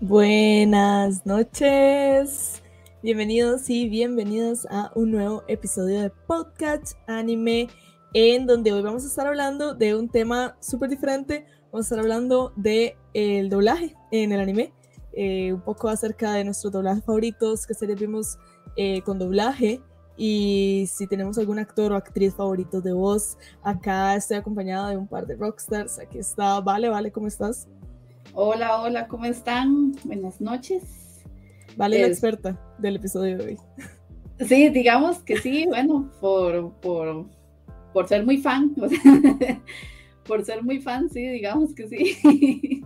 Buenas noches. Bienvenidos y bienvenidas a un nuevo episodio de Podcast Anime, en donde hoy vamos a estar hablando de un tema súper diferente. Vamos a estar hablando de el doblaje en el anime, eh, un poco acerca de nuestros doblajes favoritos, que series vimos eh, con doblaje y si tenemos algún actor o actriz favorito de voz. Acá estoy acompañada de un par de rockstars. Aquí está Vale, Vale, ¿cómo estás? Hola, hola, ¿cómo están? Buenas noches. Vale, la experta del episodio de hoy. Sí, digamos que sí, bueno, por, por, por ser muy fan, por ser muy fan, sí, digamos que sí.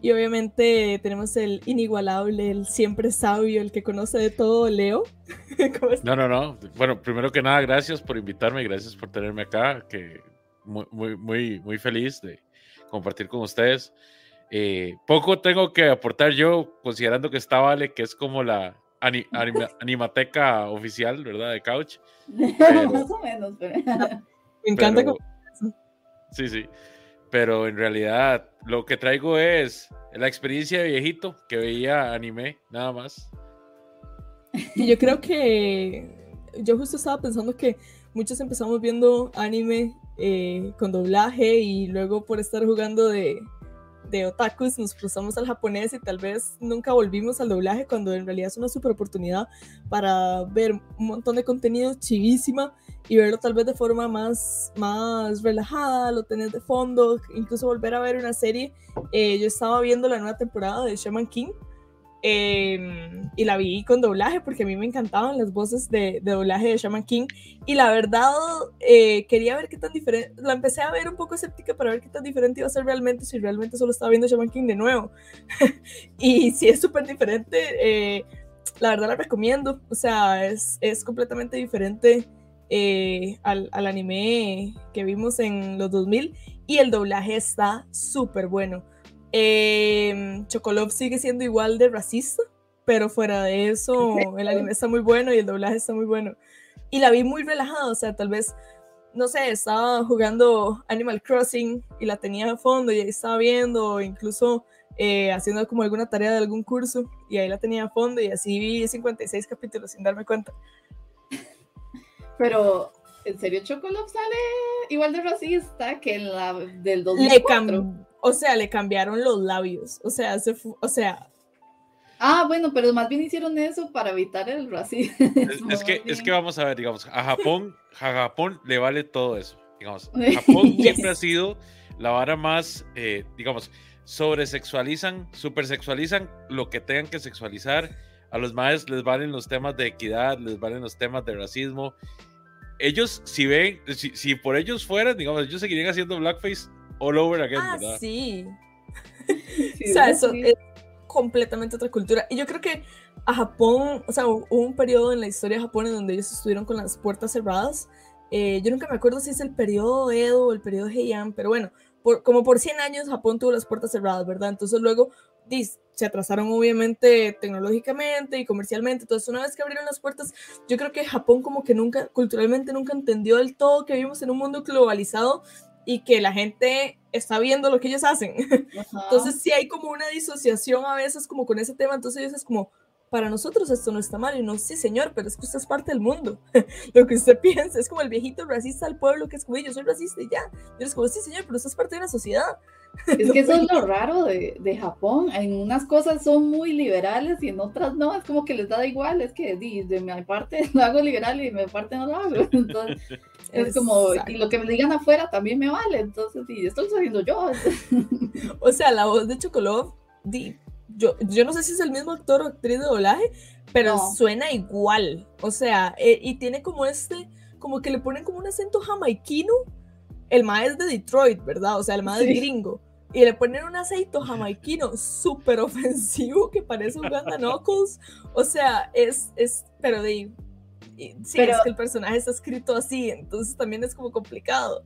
Y obviamente tenemos el inigualable, el siempre sabio, el que conoce de todo, Leo. no, no, no. Bueno, primero que nada, gracias por invitarme, gracias por tenerme acá, que muy, muy, muy, muy feliz de compartir con ustedes. Eh, poco tengo que aportar yo, considerando que está Vale, que es como la animateca oficial, ¿verdad? De Couch. Más o menos, pero... Me encanta. Sí, sí. Pero en realidad lo que traigo es la experiencia de viejito que veía anime, nada más. Y yo creo que yo justo estaba pensando que muchos empezamos viendo anime eh, con doblaje y luego por estar jugando de, de otakus nos cruzamos al japonés y tal vez nunca volvimos al doblaje cuando en realidad es una super oportunidad para ver un montón de contenido chivísima y verlo tal vez de forma más, más relajada, lo tenés de fondo, incluso volver a ver una serie. Eh, yo estaba viendo la nueva temporada de Shaman King Em, y la vi con doblaje porque a mí me encantaban las voces de, doblaje de Shaman King. Y la verdad, eh, quería ver qué tan diferente. La empecé a ver un poco escéptica para ver qué tan diferente iba a ser realmente si realmente solo estaba viendo Shaman King de nuevo. y si es súper diferente, eh, la verdad la recomiendo. O sea, es, es completamente diferente eh, al, al anime que vimos en los 2000. Y el doblaje está súper bueno. Eh, Chocolov sigue siendo igual de racista, pero fuera de eso, el anime está muy bueno y el doblaje está muy bueno. Y la vi muy relajada, o sea, tal vez, no sé, estaba jugando Animal Crossing y la tenía a fondo y ahí estaba viendo, incluso eh, haciendo como alguna tarea de algún curso y ahí la tenía a fondo y así vi 56 capítulos sin darme cuenta. Pero, ¿en serio Chocolov sale igual de racista que en la del 2004? O sea, le cambiaron los labios. O sea, se o sea. Ah, bueno, pero más bien hicieron eso para evitar el racismo. Es, que, es que vamos a ver, digamos, a Japón, a Japón le vale todo eso. Digamos, Japón siempre ha sido la vara más, eh, digamos, sobresexualizan, supersexualizan lo que tengan que sexualizar. A los maes les valen los temas de equidad, les valen los temas de racismo. Ellos, si ven, si, si por ellos fueran, digamos, ellos seguirían haciendo blackface all over again, ah, Sí. o sea, eso es completamente otra cultura. Y yo creo que a Japón, o sea, hubo un periodo en la historia de Japón en donde ellos estuvieron con las puertas cerradas. Eh, yo nunca me acuerdo si es el periodo Edo o el periodo Heian, pero bueno, por, como por 100 años Japón tuvo las puertas cerradas, ¿verdad? Entonces luego se atrasaron obviamente tecnológicamente y comercialmente. Entonces una vez que abrieron las puertas, yo creo que Japón como que nunca, culturalmente nunca entendió del todo que vivimos en un mundo globalizado y que la gente está viendo lo que ellos hacen. Entonces sí hay como una disociación a veces como con ese tema, entonces es como, para nosotros esto no está mal, y no, sí señor, pero es que usted es parte del mundo, lo que usted piensa, es como el viejito racista al pueblo que es como, yo soy racista y ya, y es como, sí señor, pero usted es parte de una sociedad. Es que eso es lo raro de, de, Japón. En unas cosas son muy liberales y en otras no. Es como que les da igual. Es que de, mi parte lo hago liberal y de mi parte no lo hago. Entonces, es como, y lo que me digan afuera también me vale. Entonces, y esto lo estoy haciendo yo. O sea, la voz de Chocolov, yo, yo no sé si es el mismo actor o actriz de doblaje, pero suena igual. O sea, eh, y tiene como este, como que le ponen como un acento jamaiquino. El mae es de Detroit, ¿verdad? O sea, el mae es gringo y le ponen un aceito jamaiquino súper ofensivo que parece un Knuckles. O sea, es, es, pero de, sí, es que el personaje está escrito así, entonces también es como complicado.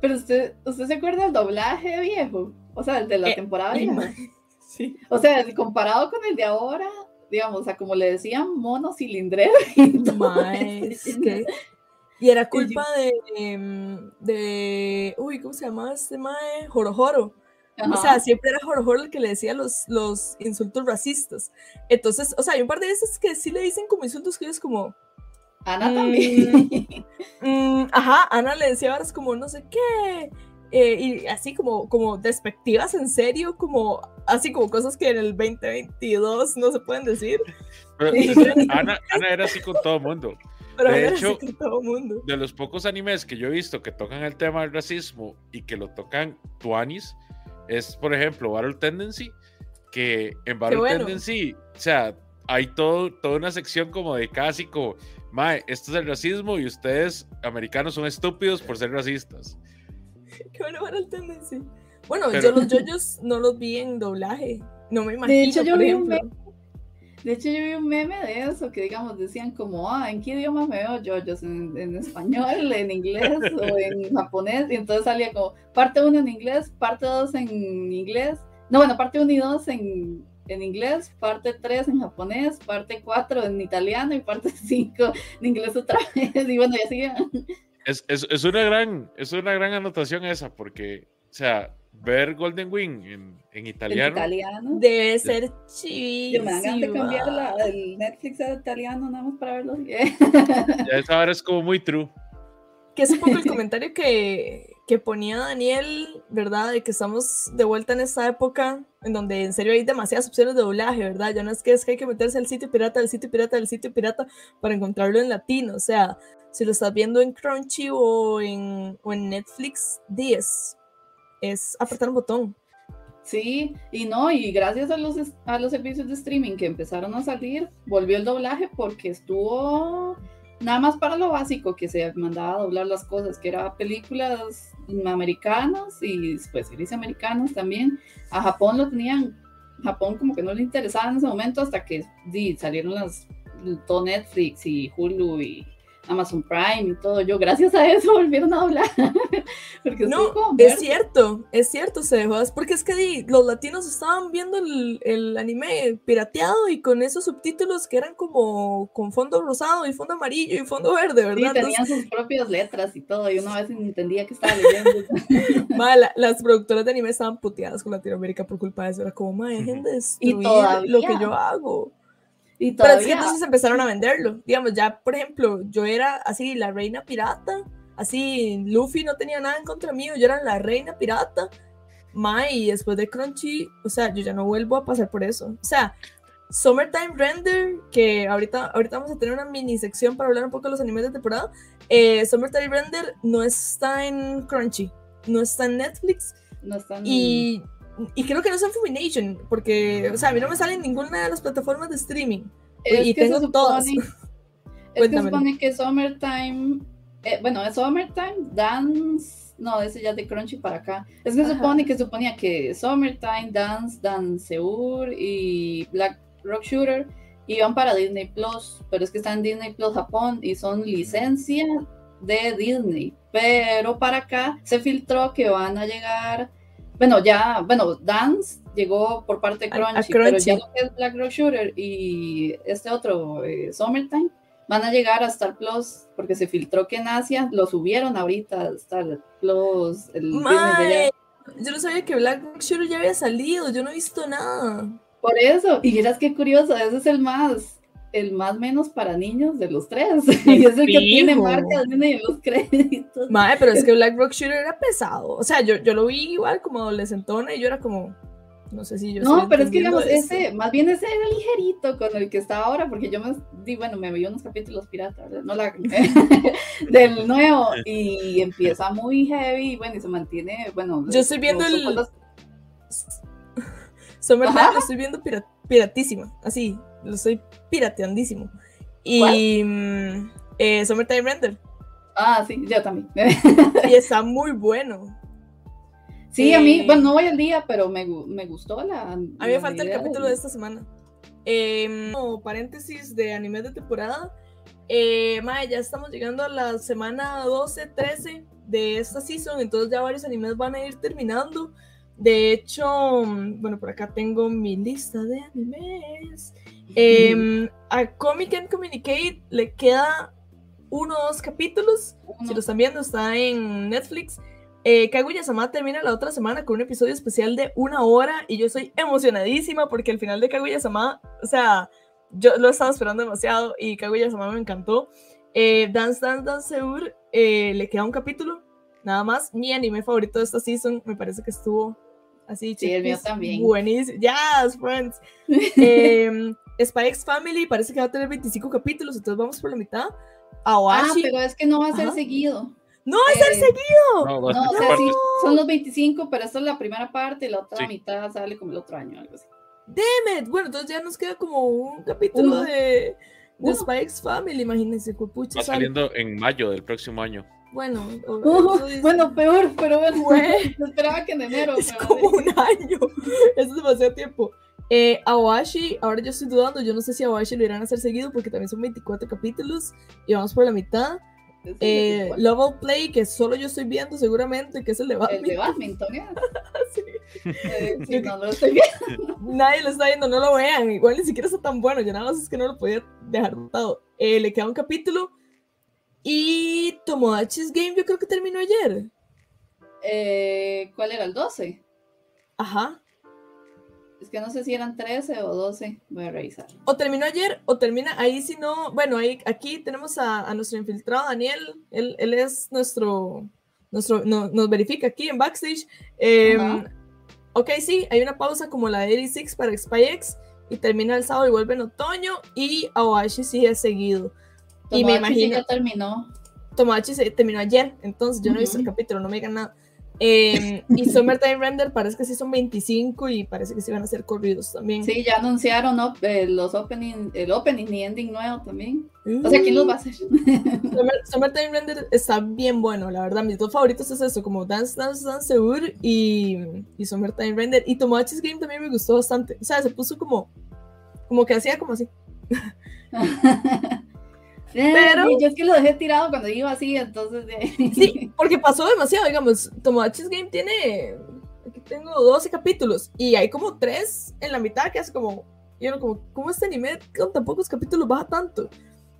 Pero usted, ¿usted se acuerda del doblaje viejo? O sea, el de la eh, temporada vieja. Sí. O sea, comparado con el de ahora, digamos, o sea, como le decían, mono cilindrero. Y era culpa de, em, de, uy, ¿cómo se llama este mae? Joro Joro. O sea, siempre era Jorge el que le decía los, los insultos racistas. Entonces, o sea, hay un par de veces que sí le dicen como insultos que es como. Ana mm, también. Mm, ajá, Ana le decía ahora es como no sé qué. Eh, y así como, como despectivas en serio, como así como cosas que en el 2022 no se pueden decir. Ana, Ana, era así con todo el mundo. de hecho, de los pocos animes que yo he visto que tocan el tema del racismo y que lo tocan tuanis, es por ejemplo Battle Tendency, que en Battle Tendency, o sea, hay todo, toda una sección como de casi como, mae, esto es el racismo y ustedes americanos son estúpidos por ser racistas. Qué bueno el Tendency. Bueno, yo los yoyos no los vi en doblaje. No me imagino. De hecho, yo vi un. De hecho, yo vi un meme de eso que, digamos, decían como, ah, ¿en qué idioma me veo yoyos? ¿En, en español, en inglés o en japonés? Y entonces salía como parte 1 en inglés, parte 2 en inglés. No, bueno, parte 1 y 2 en, en inglés, parte 3 en japonés, parte 4 en italiano y parte 5 en inglés otra vez. Y bueno, ya sigue. Es, es, es, una gran, es una gran anotación esa, porque, o sea, ver Golden Wing en, en italiano, italiano, debe ser chivísimo. me dan de cambiar la, el Netflix a italiano nada más para verlo. ya esa ahora es como muy true. Que es un poco el comentario que, que ponía Daniel, ¿verdad? De que estamos de vuelta en esta época en donde en serio hay demasiadas opciones de doblaje, ¿verdad? Ya no es que es que hay que meterse al sitio pirata, al sitio pirata, al sitio pirata para encontrarlo en latino. O sea, si lo estás viendo en Crunchy o en, o en Netflix, 10 es apretar un botón. Sí, y no, y gracias a los, a los servicios de streaming que empezaron a salir, volvió el doblaje porque estuvo nada más para lo básico que se mandaba a doblar las cosas, que era películas americanas y pues series americanas también. A Japón lo tenían, Japón como que no le interesaba en ese momento hasta que salieron las todo Netflix y Hulu y Amazon Prime y todo. Yo, gracias a eso, volvieron a hablar. porque no, es cierto, es cierto, se dejó. Porque es que los latinos estaban viendo el, el, anime pirateado y con esos subtítulos que eran como con fondo rosado y fondo amarillo y fondo verde, ¿verdad? Sí, tenían sus propias letras y todo. Y una vez entendía que estaba leyendo. las productoras de anime estaban puteadas con Latinoamérica por culpa de eso. Era como, dejen de destruir lo que yo hago. Y Pero es que entonces empezaron a venderlo. Digamos, ya, por ejemplo, yo era así la reina pirata, así Luffy no tenía nada en contra mío, yo era la reina pirata. Mai, y después de Crunchy, o sea, yo ya no vuelvo a pasar por eso. O sea, Summertime Render, que ahorita, ahorita vamos a tener una mini sección para hablar un poco de los animes de temporada. Eh, Summertime Render no está en Crunchy, no está en Netflix. No está en... Y y creo que no son Fumination, porque, o sea, a mí no me sale en ninguna de las plataformas de streaming. y tengo supone, todas. Es que supone que Summertime, eh, bueno, es Summertime, Dance, no, ese ya es de Crunchy para acá. Es que supone que suponía que Summertime, Dance, Danceur y Black Rock Shooter iban para Disney Plus, pero es que están en Disney Plus Japón y son licencia de Disney. Pero para acá se filtró que van a llegar bueno, ya, bueno, Dance llegó por parte de Crunchy, pero ya lo que es Black Rock Shooter y este otro, eh, Summertime, van a llegar a Star Plus porque se filtró que en Asia lo subieron ahorita a Star Plus. El yo no sabía que Black Rock Shooter ya había salido, yo no he visto nada. Por eso, y miras qué curioso, ese es el más, el más menos para niños de los tres. y es el que tiene marcas en los créditos. Madre, pero es que Black Rock Shooter era pesado. O sea, yo, yo lo vi igual como adolescentona y yo era como. No sé si yo. No, pero es que digamos, ese, más bien ese era ligerito con el que está ahora, porque yo me di, bueno, me vi unos capítulos piratas, No la, del nuevo, y empieza muy heavy, y bueno, y se mantiene, bueno. Yo estoy viendo el. Los... lo estoy viendo piratísima, así, lo estoy pirateandísimo. Y mm, eh, Summertime Render. Ah, sí, yo también. y está muy bueno. Sí, a mí, eh, bueno, no voy al día, pero me, me gustó la. A mí me falta el capítulo de... esta semana. Eh, como paréntesis de anime de temporada, eh, ya estamos llegando a la semana 12, 13 de esta season, entonces ya varios animes van a ir terminando. De hecho, mm, bueno, por acá tengo mi lista de animes. Em, a Comic and Communicate le queda uno o dos capítulos. Si lo están viendo, está en Netflix. Eh, Kaguya-sama termina la otra semana con un episodio especial de una hora y yo soy emocionadísima porque el final de Kaguya-sama, o sea, yo lo estaba esperando demasiado y Kaguya-sama me encantó. Eh, Dance Dance Dance eh, le queda un capítulo, nada más. Mi anime favorito de esta season me parece que estuvo así. Sí, el mío también. Buenísimo. Yes, friends. Spy X Family parece que va a tener 25 capítulos, entonces vamos por la mitad. Awashi. Ah, pero es que no va a ser seguido. No va a ser Eh, seguido. No, No, o sea, sí, son los 25, pero esta es la primera parte y la otra Sí. mitad sale como el otro año, algo así. Damn it. Bueno, entonces ya nos queda como un capítulo Uno. de, de X Family, imagínense, pucha, va sale. saliendo en mayo del próximo año. Bueno, Uh, dice- bueno, peor, pero bueno, esperaba que en enero. es pero como sí. un año. Eso es demasiado tiempo. Eh, Awashi, ahora yo estoy dudando, yo no sé si Awashi lo irán a hacer seguido porque también son 24 capítulos y vamos por la mitad. Eh. Love Play, que solo yo estoy viendo seguramente, que es el de el Batman. de badminton, ¿eh? Sí. Eh, sí, no, no lo estoy viendo. Nadie lo está viendo, no lo vean. Igual ni siquiera está tan bueno, yo nada más es que no lo podía dejar botado. Eh, le queda un capítulo. Y Tomodachi's Game, yo creo que terminó ayer. ¿Cuál era? ¿El 12? Ajá. Es que no sé si eran 13 o 12. Voy a revisar. O terminó ayer o termina ahí, si no. Bueno, ahí, aquí tenemos a, a nuestro infiltrado Daniel. Él, él es nuestro. nuestro no- nos verifica aquí en backstage. Eh, ok, sí, hay una pausa como la de 86 para SpyX. Y termina el sábado y vuelve en otoño. Y Awashi sigue seguido. Y me Tomodachi sí imagino. ya terminó. Tomodachi se terminó ayer, entonces yo no he visto el capítulo, no me digan nada. Eh, y Summertime Render parece que sí son 25 y parece que sí van a ser corridos también. Sí, ya anunciaron ¿no? Eh, los opening, el opening y ending nuevo también. O sea, ¿quién los va a hacer? Summer- Summertime Render está bien bueno, la verdad. Mis dos favoritos es eso, como Dance Dance Dance Seur y, y Summertime Render. Y Tomodachi's Game también me gustó bastante. O sea, se puso como, como que hacía como así. Pero yo es que lo dejé tirado cuando iba así, entonces. de- Sí, porque pasó demasiado, digamos. Tomodachi's Game tiene, aquí tengo 12 capítulos y hay como 3 en la mitad que hace como, y uno como, ¿cómo este anime con tan pocos capítulos baja tanto?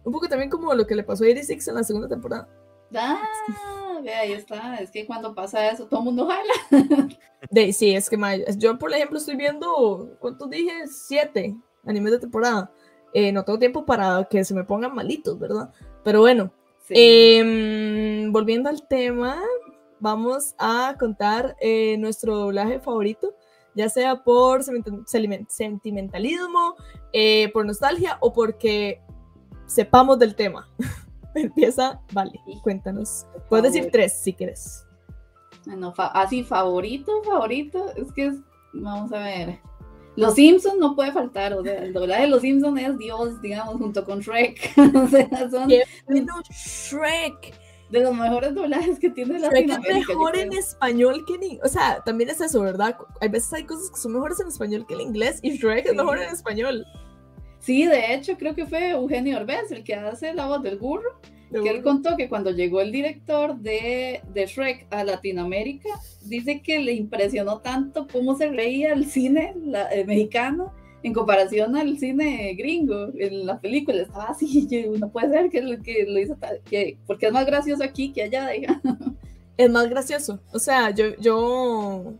Un poco también como lo que le pasó a 86 en la segunda temporada. Ah, ve, ahí está. Es que cuando pasa eso, todo el mundo jala. De, sí, es que yo, por ejemplo, estoy viendo, ¿cuántos dije? Siete animes de temporada. Eh, no tengo tiempo para que se me pongan malitos, ¿verdad? Pero bueno, Sí. em, volviendo al tema, vamos a contar eh, nuestro doblaje favorito, ya sea por sentimentalismo, eh, por nostalgia o porque sepamos del tema. Empieza, vale, cuéntanos. Puedes decir tres si quieres. Bueno, fa- así, favorito, favorito. Es que es, vamos a ver. Los Simpsons no puede faltar, o sea, el doblaje de los Simpsons es Dios, digamos, junto con Shrek. o sea, son Shrek. de los mejores doblajes que tiene Shrek es mejor en español que en inglés. O sea, también es eso, ¿verdad? Hay veces hay cosas que son mejores en español que en inglés y Shrek es mejor en español. Sí, de hecho, creo que fue Eugenio Orbez el que hace la voz del burro. Que él contó que cuando llegó el director de, de Shrek a Latinoamérica, dice que le impresionó tanto cómo se reía el cine la- eh, mexicano en comparación al cine gringo. En la película estaba así, yo, no puede ser que lo, que lo hizo, tal- que, porque es más gracioso aquí que allá, diga. Es más gracioso. O sea, yo, yo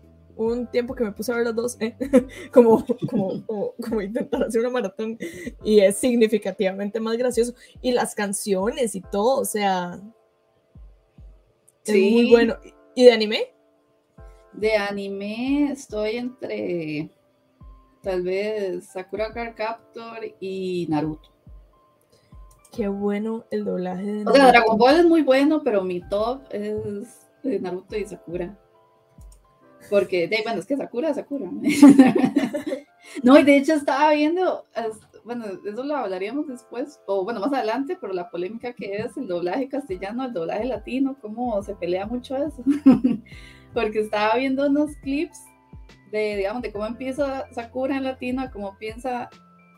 un tiempo que me puse a ver las dos, ¿eh? como, como, como, como intentar hacer una maratón y es significativamente más gracioso. Y las canciones y todo, o sea, es Sí. muy bueno. ¿Y de anime? De anime estoy entre tal vez Sakura Card Captor y Naruto. Qué bueno el doblaje de O sea. Dragon Ball es muy bueno, pero mi top es Naruto y Sakura. Porque, de, bueno, es que Sakura Sakura. no, y de hecho estaba viendo, bueno, eso lo hablaríamos después, o bueno, más adelante, pero la polémica que es el doblaje castellano, el doblaje latino, cómo se pelea mucho eso. Porque estaba viendo unos clips de, digamos, de cómo empieza Sakura en latino, a cómo piensa,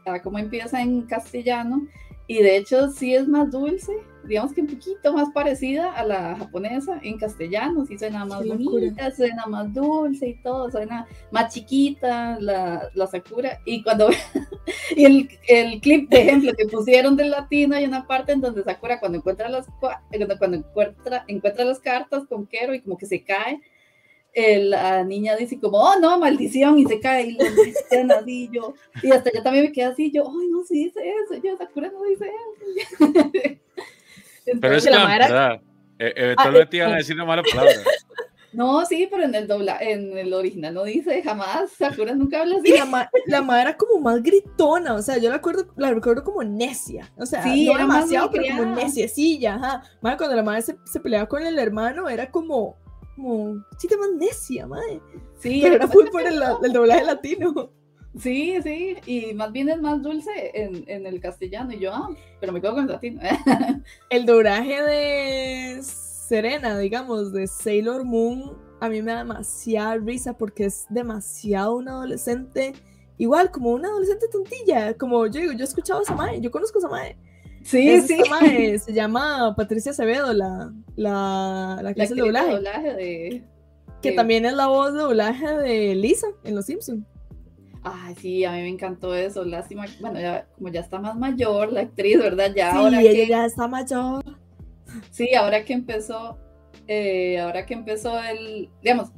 a cómo empieza en castellano, y de hecho sí es más dulce, digamos que un poquito más parecida a la japonesa en castellano, sí suena más bonita, suena más dulce y todo, suena más chiquita la, la Sakura. Y cuando y el, el, clip de ejemplo que pusieron del latino hay una parte en donde Sakura cuando encuentra las cuando encuentra, encuentra las cartas con Kero y como que se cae la niña dice como, oh no, maldición, y se cae y le dicen así, yo, y hasta yo también me quedé así, yo, ay, no, sí dice eso, yo, Sakura no dice eso. pero es la verdad, e, eventualmente ah, iban a decir una mala palabra. No, sí, pero en el dobla, en el original no dice jamás, Sakura nunca habla así. la, la madre era como más gritona, o sea, yo la recuerdo, la recuerdo como necia, o sea, sí, no demasiado, pero como neciecilla, ajá. Madre, cuando la madre se, se peleaba con el hermano, era como, como, sí, te más necia, madre. Sí, pero era muy por el, el, doblaje latino. Sí, sí, y más bien es más dulce en, en el castellano, y yo, ah, pero me quedo con el latino. el doblaje de Serena, digamos, de Sailor Moon, a mí me da demasiada risa porque es demasiado un adolescente, igual como una adolescente tontilla, como yo digo, yo he escuchado a Samae, yo conozco a Samae. Sí, sí. se llama Patricia Acevedo, la, la, la que hace el doblaje. de, que también es la voz de doblaje de Lisa en Los Simpsons. Ay, sí, a mí me encantó eso. Lástima, bueno, ya, como ya está más mayor la actriz, ¿verdad? Ya sí, ahora ella que, ya está mayor. Sí, ahora que empezó, eh, ahora que empezó el, digamos,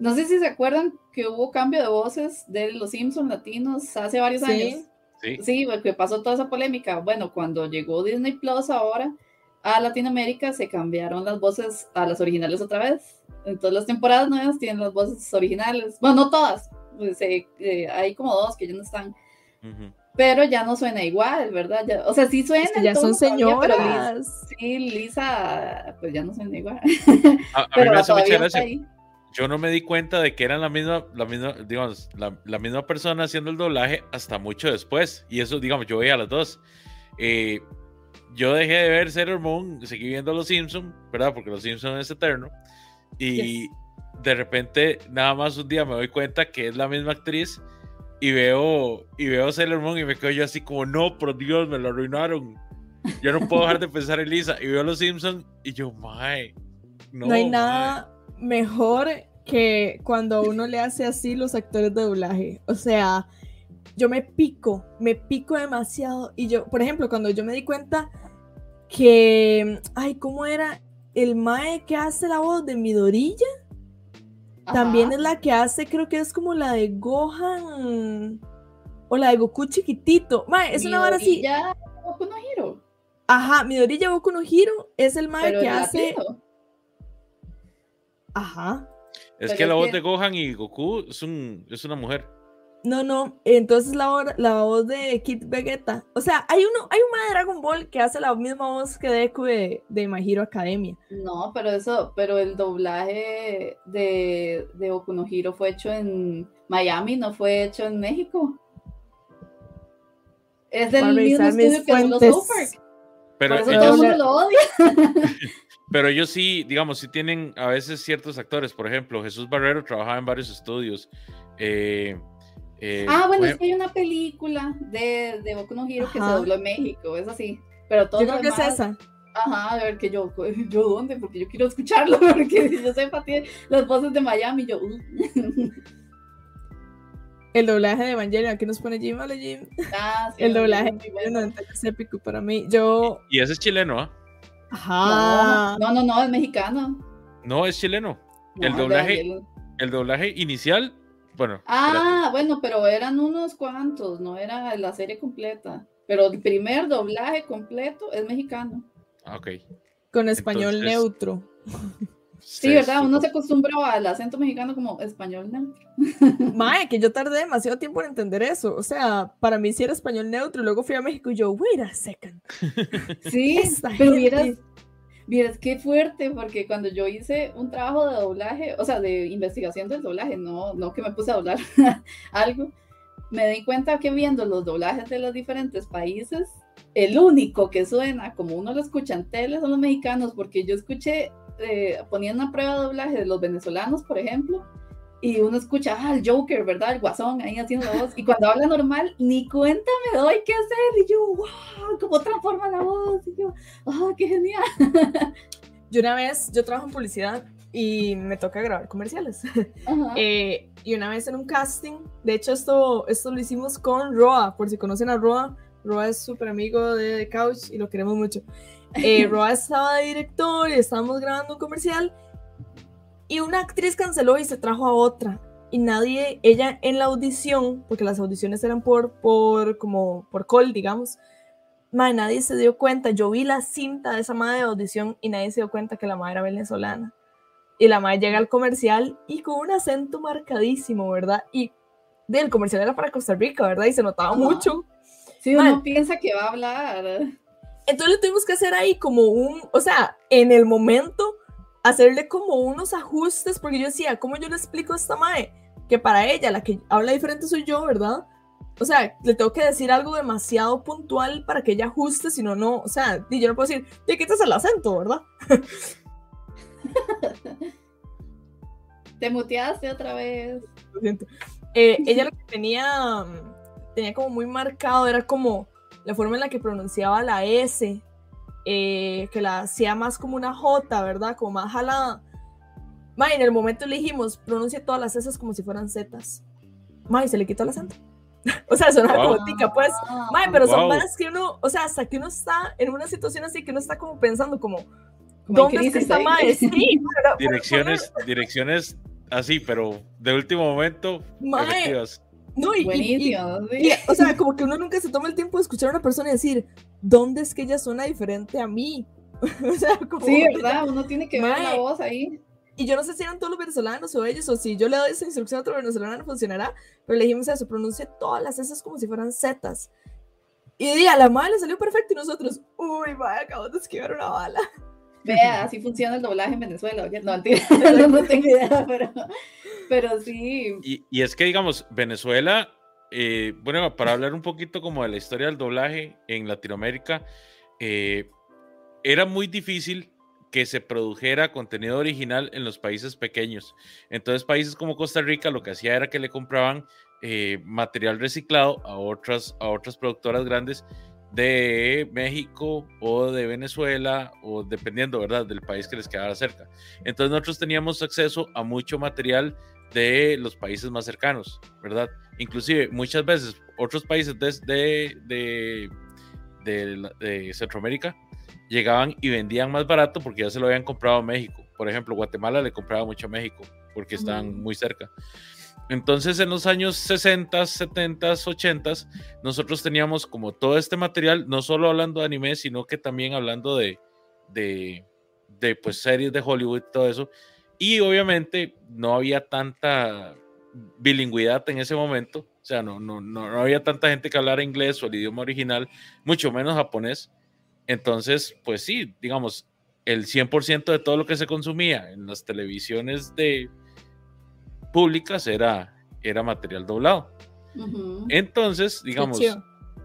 no sé si se acuerdan que hubo cambio de voces de los Simpsons latinos hace varios años. Sí. porque pasó toda esa polémica. Bueno, cuando llegó Disney Plus ahora a Latinoamérica, se cambiaron las voces a las originales otra vez. En todas las temporadas nuevas tienen las voces originales. Bueno, no todas. Pues, eh, eh, hay como dos que ya no están. Pero ya no suena igual, ¿verdad? o sea, sí suena. ya son señoras. sí, Lisa, pues ya no suena igual. A, pero mí yo no me di cuenta de que eran la misma, la misma, digamos, la, misma persona haciendo el doblaje hasta mucho después. Y eso, digamos, yo veía a las dos. Eh, yo dejé de ver Sailor Moon, seguí viendo Los Simpsons, ¿verdad? Porque Los Simpsons es eterno. Y de repente, nada más un día me doy cuenta que es la misma actriz y veo, y veo Sailor Moon y me quedo yo así como, no, por Dios, me lo arruinaron. Yo no puedo dejar de pensar en Lisa. Y veo Los Simpsons y yo, mae. No, no hay nada mejor que cuando uno le hace así los actores de doblaje. O sea, yo me pico, me pico demasiado. Y yo, por ejemplo, cuando yo me di cuenta que, ay, ¿cómo era? El Mae que hace la voz de Midorilla. También es la que hace, creo que es como la de Gohan o la de Goku chiquitito. Mae, es una vara así. Goku no Hiro. Ajá, Midorilla Goku no Hiro es el Mae que hace. Ajá. Es que la voz de Gohan y Goku es, un, es una mujer. No, no, entonces la, voz, la voz de Kid Vegeta. O sea, hay uno, hay una de Dragon Ball que hace la misma voz que Deku de, de My Hero Academia. No, pero eso, pero el doblaje de, de Goku no Hero fue hecho en Miami, no fue hecho en México. Es del mismo estudio que los Park. Pero Por eso todo el mundo lo odia. Pero ellos sí, digamos, sí tienen a veces ciertos actores. Por ejemplo, Jesús Barrero trabajaba en varios estudios. Eh, eh, ah, bueno, es que hay una película de, de Boku no Hero que se dobló en México, es así. Pero todo yo creo que es esa. Ajá, a ver que yo, yo dónde, porque yo quiero escucharlo, porque yo sepa tiene las voces de Miami, yo. Uh. El doblaje de Evangelion, aquí nos pone Jim, hola Jim. Ah, sí, el doblaje bueno. es épico para mí. Yo. Y ese es chileno, ¿ah? Ajá. No, no, no, es mexicano. No, es chileno. el doblaje, el doblaje inicial, bueno. Ah, bueno, pero eran unos cuantos, no era la serie completa. Pero el primer doblaje completo es mexicano. Ah, ok. Con español neutro. Sí, ¿verdad? Uno se acostumbró al acento mexicano como español neutro. Mae, que yo tardé demasiado tiempo en entender eso. O sea, para mí sí era español neutro. Luego fui a México y yo, wait a second. Sí, pero vieras, vieras qué fuerte, porque cuando yo hice un trabajo de doblaje, o sea, de investigación del doblaje, no, no que me puse a doblar algo, me di cuenta que viendo los doblajes de los diferentes países, el único que suena como uno lo escucha en tele son los mexicanos, porque yo escuché eh, poniendo una prueba de doblaje de los venezolanos, por ejemplo, y uno escucha, ah, el Joker, ¿verdad? El guasón ahí haciendo la voz. Y cuando habla normal, ni cuenta me doy qué hacer. Y yo, wow, cómo transforma la voz. Y yo, ah, qué genial. Yo una vez, yo trabajo en publicidad y me toca grabar comerciales. Eh, y una vez en un casting, de hecho esto, esto lo hicimos con Roa, por si conocen a Roa, Roa es súper amigo de The Couch y lo queremos mucho. Eh, Roa estaba de director y estábamos grabando un comercial y una actriz canceló y se trajo a otra. Y nadie, ella en la audición, porque las audiciones eran por, por, como, por call, digamos, madre, nadie se dio cuenta. Yo vi la cinta de esa madre de audición y nadie se dio cuenta que la madre era venezolana. Y la madre llega al comercial y con un acento marcadísimo, ¿verdad? Y del comercial era para Costa Rica, ¿verdad? Y se notaba mucho. Sí, uno piensa que va a hablar. Entonces le tuvimos que hacer ahí como un, o sea, en el momento hacerle como unos ajustes, porque yo decía, ¿cómo yo le explico a esta mae? Que para ella, la que habla diferente soy yo, ¿verdad? O sea, le tengo que decir algo demasiado puntual para que ella ajuste, si no, no, o sea, yo no puedo decir, te quitas el acento, ¿verdad? te muteaste otra vez. Lo siento. Eh, ella lo que tenía, tenía como muy marcado, era como la forma en la que pronunciaba la S, eh, que la hacía más como una J, ¿verdad? Como más jalada. Ma, en el momento le dijimos, pronuncia todas las S como si fueran Zetas. Ma, y se le quitó el acento. o sea, suena como tica, pues. Ma, pero son malas que uno, o sea, hasta que uno está en una situación así que uno está como pensando como, ¿dónde es que está Mae? Sí, direcciones, direcciones así, pero de último momento, no, y, o sea, como que uno nunca se toma el tiempo de escuchar a una persona y decir, ¿dónde es que ella suena diferente a mí? o sea, como, sí, ¿verdad? Uno tiene que ver la voz ahí. Y yo no sé si eran todos los venezolanos o ellos, o si yo le doy esa instrucción a otro venezolano no funcionará, pero le dijimos eso, pronuncie todas las S como si fueran Zetas. Y a la madre le salió perfecto y nosotros, uy, vaya, acabamos de esquivar una bala. Vea, así funciona el doblaje en Venezuela. No, no, no tengo idea, pero pero sí. Y, es que, digamos, Venezuela, eh, bueno, para hablar un poquito como de la historia del doblaje en Latinoamérica, eh, era muy difícil que se produjera contenido original en los países pequeños. Entonces, países como Costa Rica lo que hacía era que le compraban eh, material reciclado a otras, a otras productoras grandes de México o de Venezuela o dependiendo, ¿verdad?, del país que les quedara cerca. Entonces nosotros teníamos acceso a mucho material de los países más cercanos, ¿verdad? Inclusive muchas veces otros países de, de, de, Centroamérica llegaban y vendían más barato porque ya se lo habían comprado a México. Por ejemplo, Guatemala le compraba mucho a México porque están mm. muy cerca. Entonces en los años 60, 70, 80, nosotros teníamos como todo este material, no solo hablando de anime, sino que también hablando de, de, de pues series de Hollywood y todo eso. Y obviamente no había tanta bilingüidad en ese momento, o sea, no, no, no, había tanta gente que hablara inglés o el idioma original, mucho menos japonés. Entonces, pues sí, digamos, el 100% de todo lo que se consumía en las televisiones de públicas era, era material doblado. Entonces, digamos,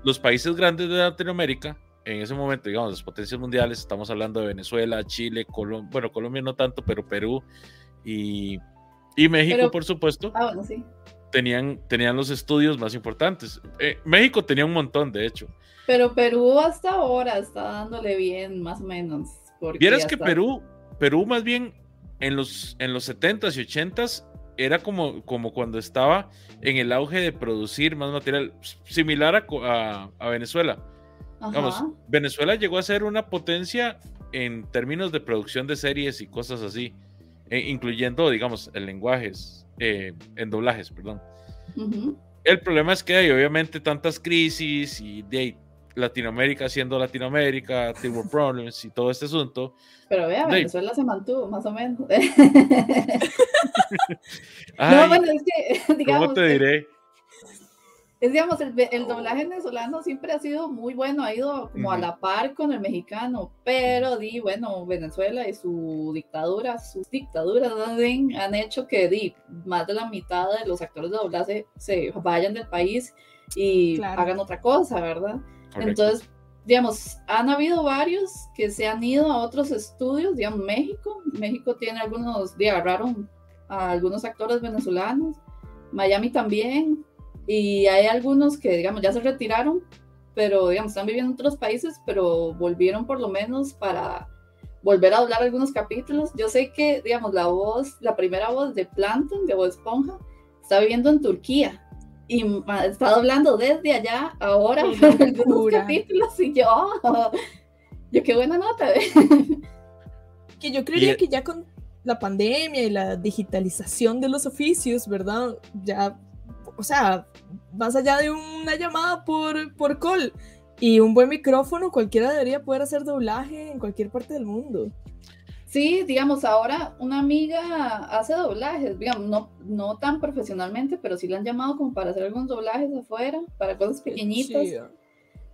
los países grandes de Latinoamérica en ese momento, digamos, las potencias mundiales, estamos hablando de Venezuela, Chile, Colombia, bueno, Colombia no tanto, pero Perú y, y México, por supuesto. Ah, bueno, sí. Tenían, tenían los estudios más importantes. Eh, México tenía un montón, de hecho. Pero Perú hasta ahora está dándole bien, más o menos. Vieras que Perú, Perú más bien en los, en los 70s y 80s era como, como cuando estaba en el auge de producir más material, similar a, a Venezuela Venezuela llegó a ser una potencia en términos de producción de series y cosas así, e incluyendo, digamos, en lenguajes, eh, en doblajes, perdón. El problema es que hay obviamente tantas crisis y de Latinoamérica siendo Latinoamérica, Timor Problems y todo este asunto. Pero vea, Venezuela se mantuvo, más o menos. no, bueno, es que, digamos. ¿Cómo te diré? Es digamos, el, el, doblaje venezolano siempre ha sido muy bueno, ha ido como a la par con el mexicano, pero di, bueno, Venezuela y su dictadura, sus dictaduras han hecho que di, más de la mitad de los actores de doblaje se vayan del país y hagan otra cosa, ¿verdad? Entonces, digamos, han habido varios que se han ido a otros estudios, digamos, México, México tiene algunos, di, agarraron a algunos actores venezolanos, Miami también, y hay algunos que, digamos, ya se retiraron, pero, digamos, están viviendo en otros países, pero volvieron por lo menos para volver a hablar algunos capítulos. Yo sé que, digamos, la voz, la primera voz de Planton, de Bob Esponja, está viviendo en Turquía y está hablando desde allá ahora algunos capítulos y yo, yo qué buena nota. que yo creería que ya con la pandemia y la digitalización de los oficios, ¿verdad? Ya, o sea, más allá de una llamada por, por call y un buen micrófono, cualquiera debería poder hacer doblaje en cualquier parte del mundo. Sí, digamos, ahora una amiga hace doblajes, digamos, no, no tan profesionalmente, pero sí la han llamado como para hacer algunos doblajes afuera, para cosas pequeñitas.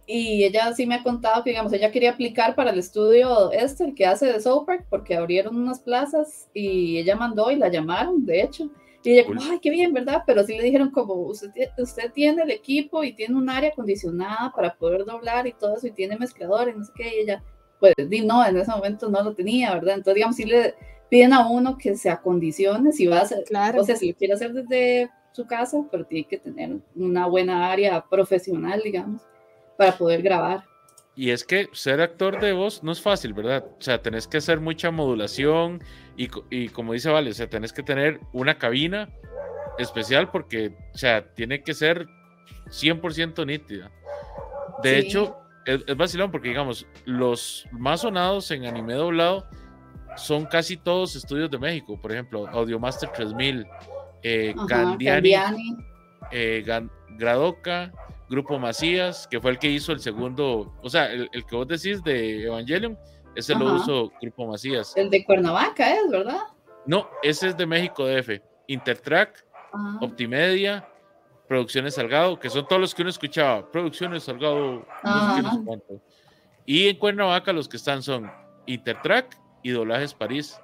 Y ella sí me ha contado que, digamos, ella quería aplicar para el estudio este, el que hace de Park, porque abrieron unas plazas y ella mandó y la llamaron, de hecho. Y ella como, ay, qué bien, ¿verdad? Pero sí le dijeron como, usted, usted tiene el equipo y tiene un área acondicionada para poder doblar y todo eso, y tiene mezclador y no sé qué, y ella, pues no, en ese momento no lo tenía, ¿verdad? Entonces, digamos, sí le piden a uno que se acondicione, si va a hacer, claro. o sea, si lo quiere hacer desde su casa, pero tiene que tener una buena área profesional, digamos, para poder grabar. Y es que ser actor de voz no es fácil, ¿verdad? O sea, tenés que hacer mucha modulación y, y como dice Vale, o sea, tenés que tener una cabina especial porque, o sea, tiene que ser 100% nítida. De hecho, es, es, vacilón porque, digamos, los más sonados en anime doblado son casi todos estudios de México. Por ejemplo, Audiomaster 3000, eh, Gandiani, eh, Gradoka, Grupo Macías, que fue el que hizo el segundo, o sea, el, que vos decís de Evangelion, ese lo usó Grupo Macías. El de Cuernavaca es, ¿verdad? No, ese es de México DF. Intertrack. Optimedia, Producciones Salgado, que son todos los que uno escuchaba. Producciones Salgado, Y en Cuernavaca los que están son Intertrack y Doblajes París.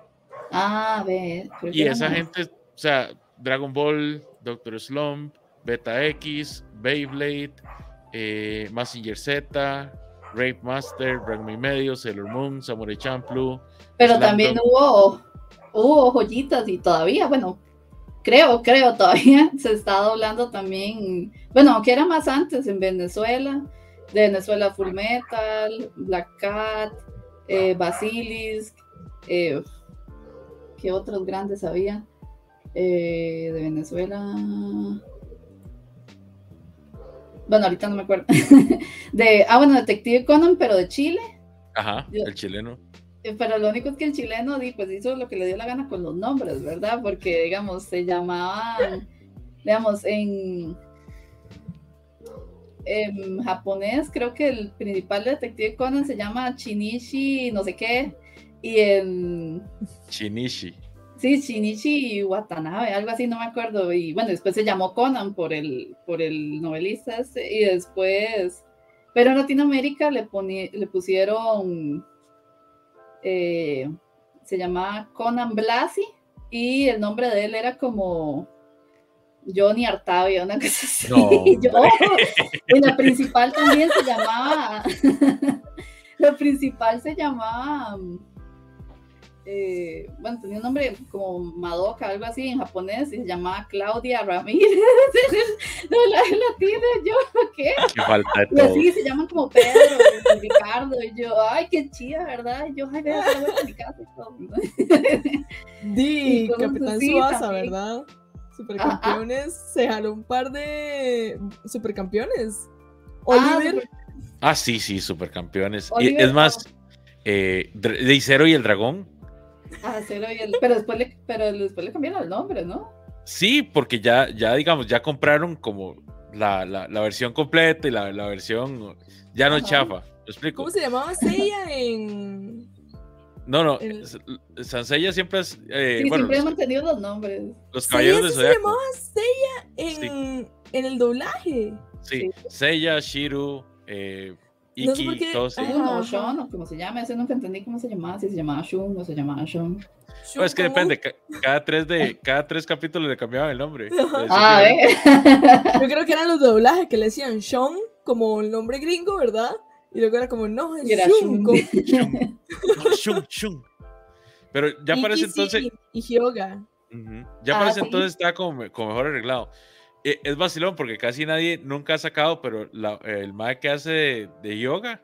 Ah, ve. Y esa gente, o sea, Dragon Ball, Doctor Slump, Beta X, Beyblade, eh, Massinger Z, Rape Master, Ragmi Medio, Sailor Moon, Samurai Champloo. Pero también hubo, hubo joyitas y todavía, bueno, creo, creo, todavía se está doblando también, bueno, aunque era más antes en Venezuela, de Venezuela Full Metal, Black Cat, eh, Basilisk, eh, ¿qué otros grandes había? Eh, de Venezuela. Bueno, ahorita no me acuerdo. de, ah, bueno, Detective Conan, pero de Chile. Ajá, el chileno. Eh, pero lo único es que el chileno pues hizo lo que le dio la gana con los nombres, ¿verdad? Porque, digamos, se llamaban, digamos, en, en japonés creo que el principal detective Conan se llama Chinichi no sé qué, y en... Chinichi. Sí, Shinichi Watanabe, algo así, no me acuerdo. Y bueno, después se llamó Conan por el, por el novelista y después... Pero en Latinoamérica le, le pusieron eh, se llamaba Conan Blasi y el nombre de él era como Johnny Artavia, una cosa así. y la principal también se llamaba, la principal se llamaba, eh, bueno, tenía un nombre como Madoka, algo así en japonés, y se llamaba Claudia Ramírez. no, la latina, yo, ¿qué? Qué falta de todo. Y así se llaman como Pedro, y Ricardo, y yo, ay, qué chida, ¿verdad? Y yo, ay, vea, a mi casa y todo. Di, Capitán Suasa, ¿verdad? Supercampeones, se jaló un par de supercampeones. Ah, Oliver. Ah, sí, sí, supercampeones. y, es más, eh, de Icero y el Dragón Ah, cero y el... pero, después le, pero después le cambiaron el nombre, ¿no? Sí, porque ya, ya digamos, ya compraron como la, la, la versión completa y la, la versión ya no chafa. ¿Lo explico? ¿Cómo se llamaba Seiya en.? No, no, el... Sansella siempre es. Eh, sí, bueno, siempre he mantenido los nombres. Los caballeros de Zodiaco. se llamaba Seiya en, sí. en el doblaje. Sí, sí. Seiya, Shiru, eh, Iki, no sé por qué. Todos, o Sean, o como se llama, ese nunca entendí cómo se llamaba, si se llamaba Shun o se llamaba Sean. No, es que depende, cada tres, de, cada tres capítulos le cambiaban el nombre. Ah, ¿eh? Yo creo que eran los doblajes que le decían Sean como el nombre gringo, ¿verdad? Y luego era como, no, es Shun. Shun, Shun. Pero ya parece entonces. Y Hyoga. Ya Ah, parece sí. entonces está como, como mejor arreglado. Eh, es vacilón porque casi nadie nunca ha sacado, pero la- el mae que hace de, de yoga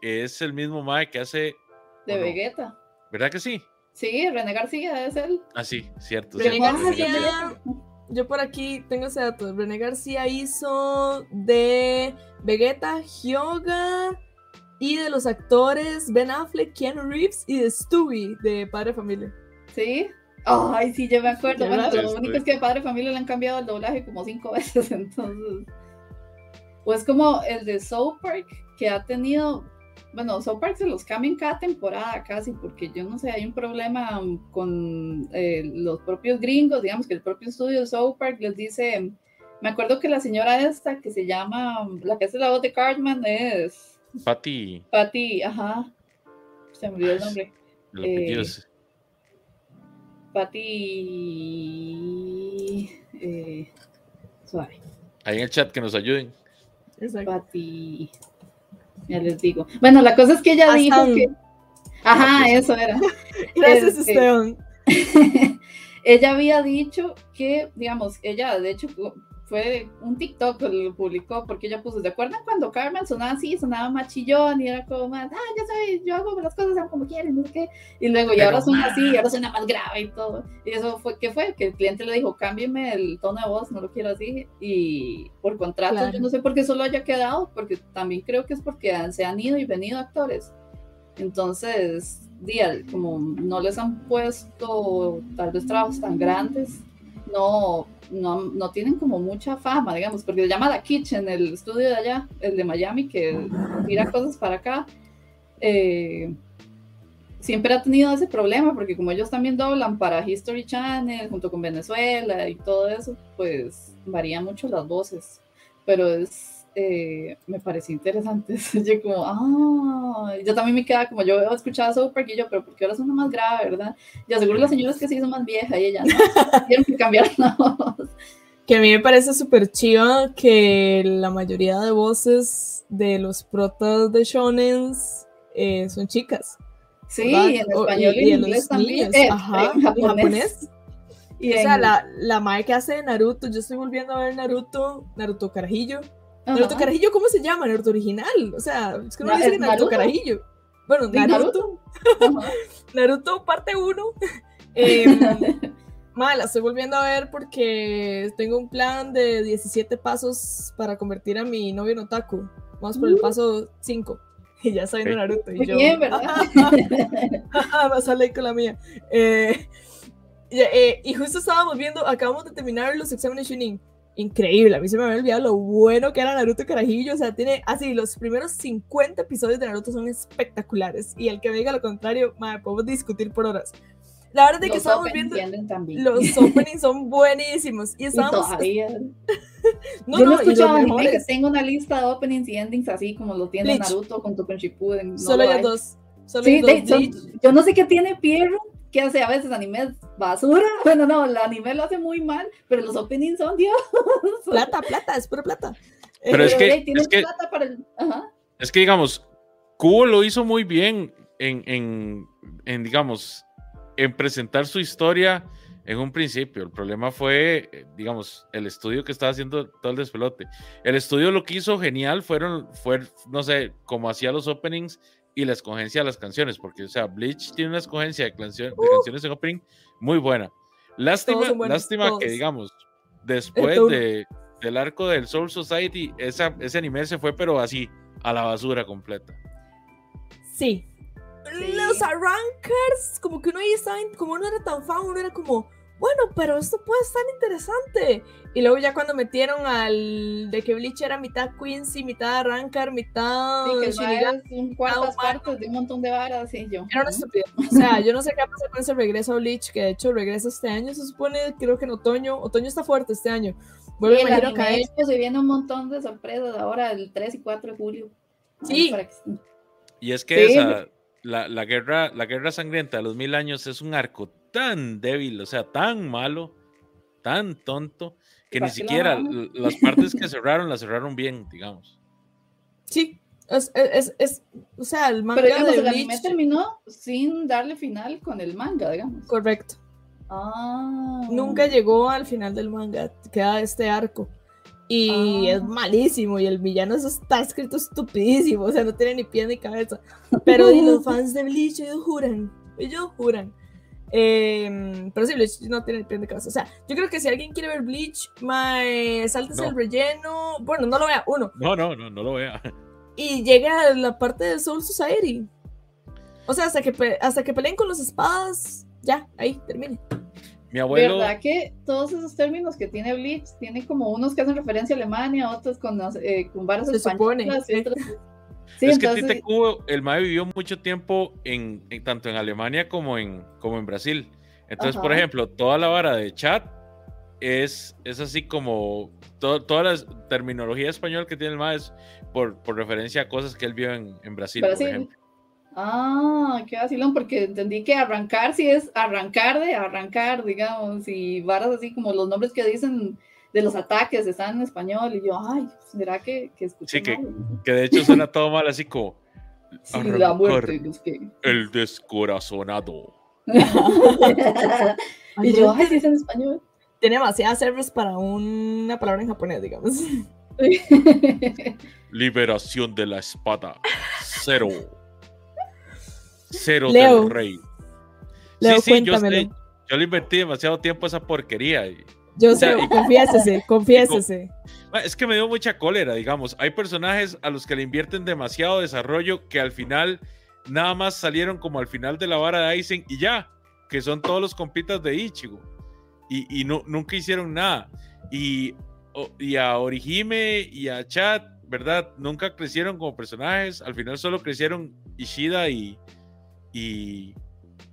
es el mismo mae que hace, De. Vegeta. ¿verdad que sí? Sí, René García es él. Ah, sí, cierto. René cierto, García. Yo por aquí tengo ese dato. René García hizo de Vegeta, Hyoga y de los actores Ben Affleck, Keanu Reeves y de Stewie de Padre Familia. Sí. Ay, sí, yo me acuerdo. Bueno, lo único es que Padre Familia le han cambiado el doblaje como cinco veces, entonces. Pues como el de South Park, que ha tenido. Bueno, South Park se los cambian cada temporada casi, porque yo no sé, hay un problema con eh, los propios gringos, digamos que el propio estudio de South Park les dice. Me acuerdo que la señora esta que se llama, la que hace la voz de Cartman es Patty, Patty, ajá, se me olvidó el nombre. el Eh, es- Pati. Eh, suave. ahí en el chat que nos ayuden. Exacto. Pati. Ya les digo. Bueno, la cosa es que ella dijo que. Ajá, Ah, pues. eso era. Gracias, Este, Esteban. ella había dicho que, digamos, ella de hecho fue un TikTok que lo publicó porque ella puso, ¿se acuerdan cuando Carmen sonaba así, sonaba más chillón y era como más, ah, ya sabes, yo hago las cosas sean como quieren, no sé qué, y luego, y Pero ahora suena así, y ahora suena más grave y todo, y eso fue, ¿qué fue? Que el cliente le dijo, cámbiame el tono de voz, no lo quiero así, y por contrato, Claro. yo no sé por qué solo haya quedado, porque también creo que es porque han- se han ido y venido actores, entonces, día, como no les han puesto tal vez trabajos tan grandes, no, no, no tienen como mucha fama, digamos, porque se llama Kitchen, el estudio de allá, el de Miami, que tira cosas para acá. eh, siempre ha tenido ese problema, porque como ellos también doblan para History Channel, junto con Venezuela y todo eso, pues varían mucho las voces. Pero es, eh, me pareció interesante. yo como, ah, yo también me quedaba como, yo he escuchado South y yo, pero ¿por qué ahora suena más grave, verdad? Y aseguro la señora es que se hizo más vieja y ella no, tienen que cambiar la voz. Que a mí me parece súper chiva que la mayoría de voces de los protas de shonens eh, son chicas. Sí, ¿verdad? en español y, y- y en inglés también. eh, ajá, en japonés. japonés. Y o sea, en- la, la madre que hace de Naruto, yo estoy volviendo a ver Naruto, Naruto Carajillo. Ajá. Naruto Carajillo, ¿cómo se llama? Naruto original. O sea, es que no Na- dice ¿es Naruto Naruto? Carajillo. Bueno, Naruto, Ajá. Naruto parte 1. Eh, ma, la estoy volviendo a ver porque tengo un plan de 17 pasos para convertir a mi novio en otaku. Vamos por el Uh. paso 5. Y ya está viendo. Naruto. Y yo, bien, ¿verdad? Va a salir con la mía. Eh, y, eh, y justo estábamos viendo, acabamos de terminar los exámenes Chunin. Increíble, a mí se me había olvidado lo bueno que era Naruto Carajillo. O sea, tiene así, los primeros 50 episodios de Naruto son espectaculares. Y el que me diga lo contrario, madre, podemos discutir por horas. La verdad es que Los estábamos viendo, también. los openings son buenísimos. Y Y estábamos. todavía. No, yo no no, y escuchaba anime, que tengo una lista de openings y endings así como lo tiene Bleach. Naruto con Shippuden. no Solo lo ellos hay. dos. Solo Sí, ellos de- dos. son- yo no sé qué tiene Pierro, que hace a veces anime basura. Bueno, no, el anime lo hace muy mal, pero los openings son Dios. Plata, plata, es pura plata. Pero es Eh, que- hey, es que- plata para el. Ajá. Es que, digamos, Cubo lo hizo muy bien en, en, en, digamos, en presentar su historia en un principio. El problema fue, digamos, el estudio que estaba haciendo todo el despelote. El estudio lo que hizo genial fueron, fue, no sé, como hacía los openings y la escogencia de las canciones, porque, o sea, Bleach tiene una escogencia de, cancio- de canciones en opening muy buena. Lástima, buenos, lástima que, digamos, después de, del arco del Soul Society, esa, ese anime se fue, pero así, a la basura completa. Sí. Sí. Los arrancars, como que uno ahí estaba, en- como no era tan fan, uno era como, bueno, pero esto puede estar interesante. Y luego ya cuando metieron al de que Bleach era mitad Quincy, mitad arrancar, mitad Sí, que el Shinigami, un cuartas partes de un montón de varas y yo. era una estupidez. O sea, yo no sé qué va a pasar con ese regreso a Bleach, que de hecho regresa este año, se supone, creo que en otoño. Otoño está fuerte este año. Vuelve anime Academia. Expo se viene un montón de sorpresas ahora el 3 y 4 de julio. Sí. para que- Y es que Sí. esa, la, la guerra, la guerra sangrienta de los mil años es un arco tan débil, o sea, tan malo, tan tonto, que ni ¿Para qué lo siquiera las partes que cerraron, las cerraron bien, digamos. Sí. Es, es, es- o sea, el manga Pero digamos, de el anime Bleach. terminó sin darle final con el manga, digamos. Correcto. Ah. Nunca llegó al final del manga, queda este arco. Y Ah. es malísimo, y el villano eso está escrito estupidísimo, o sea, no tiene ni pie ni cabeza. Pero y los fans de Bleach, ellos juran, ellos juran. Em, pero sí, Bleach no tiene ni pie ni cabeza. O sea, yo creo que si alguien quiere ver Bleach, mae, sáltese No. el relleno. Bueno, no lo vea, uno. No, no, no, no lo vea. Y llega a la parte de Soul Society. O sea, hasta que, hasta que peleen con las espadas, ya, ahí, termine. Mi abuelo, ¿Verdad que todos esos términos que tiene Bleach tiene como unos que hacen referencia a Alemania, otros con, eh, con varas Se supone, y otros... Sí, es que entonces, Tite Kubo, el MAE vivió mucho tiempo en, en- tanto en Alemania como en, como en Brasil. Entonces, por Ajá. ejemplo, toda la vara de chat es, es así como to- toda la terminología española que tiene el MAE es por, por referencia a cosas que él vio en, en Brasil, por Brasil. ejemplo. Ah, qué vacilón, porque entendí que arrancar sí es arrancar de arrancar, digamos, y varas así como los nombres que dicen de los ataques están en español, y yo, ay, ¿será que, que escuché Sí, que- mal? Que de hecho suena todo mal, así como Sí, la muerte, es que... el descorazonado. y yo, ay, sí es en español. Tiene demasiadas servers para una palabra en japonés, digamos. Liberación de la espada. Cero. Cero Leo. del rey. Leo, sí, sí, yo, yo le invertí demasiado tiempo a esa porquería. y- Yo O sea, sé, y- confiésese, confiésese. Es que me dio mucha cólera, digamos. Hay personajes a los que le invierten demasiado desarrollo que al final nada más salieron como al final de la vara de Aizen y ya, que son todos los compitas de Ichigo. Y, y no, nunca hicieron nada. Y, y a Orihime y a Chat, ¿verdad? Nunca crecieron como personajes. Al final solo crecieron Ishida y, y,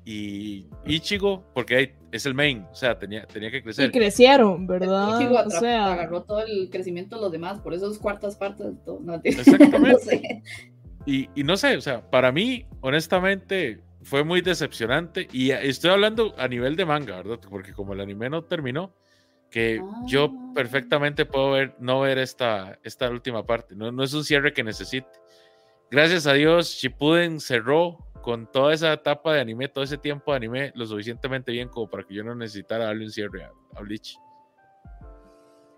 y Ichigo, porque hay- es el main, o sea, tenía, tenía que Y crecer. crecieron, ¿verdad? Ichigo O sea, agarró todo el crecimiento de los demás, por eso es cuartas partes de todo. No, Exactamente. no sé. Y, y no sé, o sea, para mí, honestamente, fue muy decepcionante. Y a- estoy hablando a nivel de manga, ¿verdad? Porque como el anime no terminó, que yo Ah. perfectamente puedo ver, no ver esta, esta última parte. No, no es un cierre que necesite. Gracias a Dios, Shippuden cerró con toda esa etapa de anime, todo ese tiempo de anime, lo suficientemente bien como para que yo no necesitara darle un cierre a, a Bleach.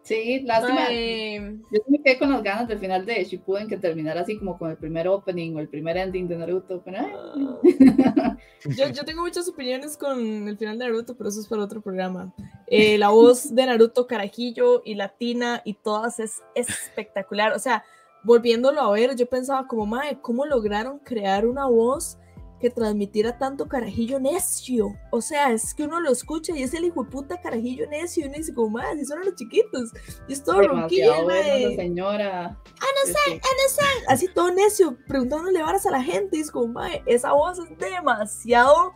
Sí, lástima. ay, Yo me quedé con las ganas del final de Shippuden que terminara así como con el primer opening o el primer ending de Naruto. pero, yo, yo tengo muchas opiniones con el final de Naruto, pero eso es para otro programa. Eh, la voz de Naruto carajillo y latina y todas es espectacular. O sea, volviéndolo a ver, yo pensaba como, mae, ¿cómo lograron crear una voz que transmitiera tanto carajillo necio? O sea, es que uno lo escucha y es el hijo de puta carajillo necio y uno dice como, mae, si son los chiquitos. Y es todo ronquillo, señora. Este, así todo necio, preguntándole varas a la gente. Y es como, mae, esa voz es demasiado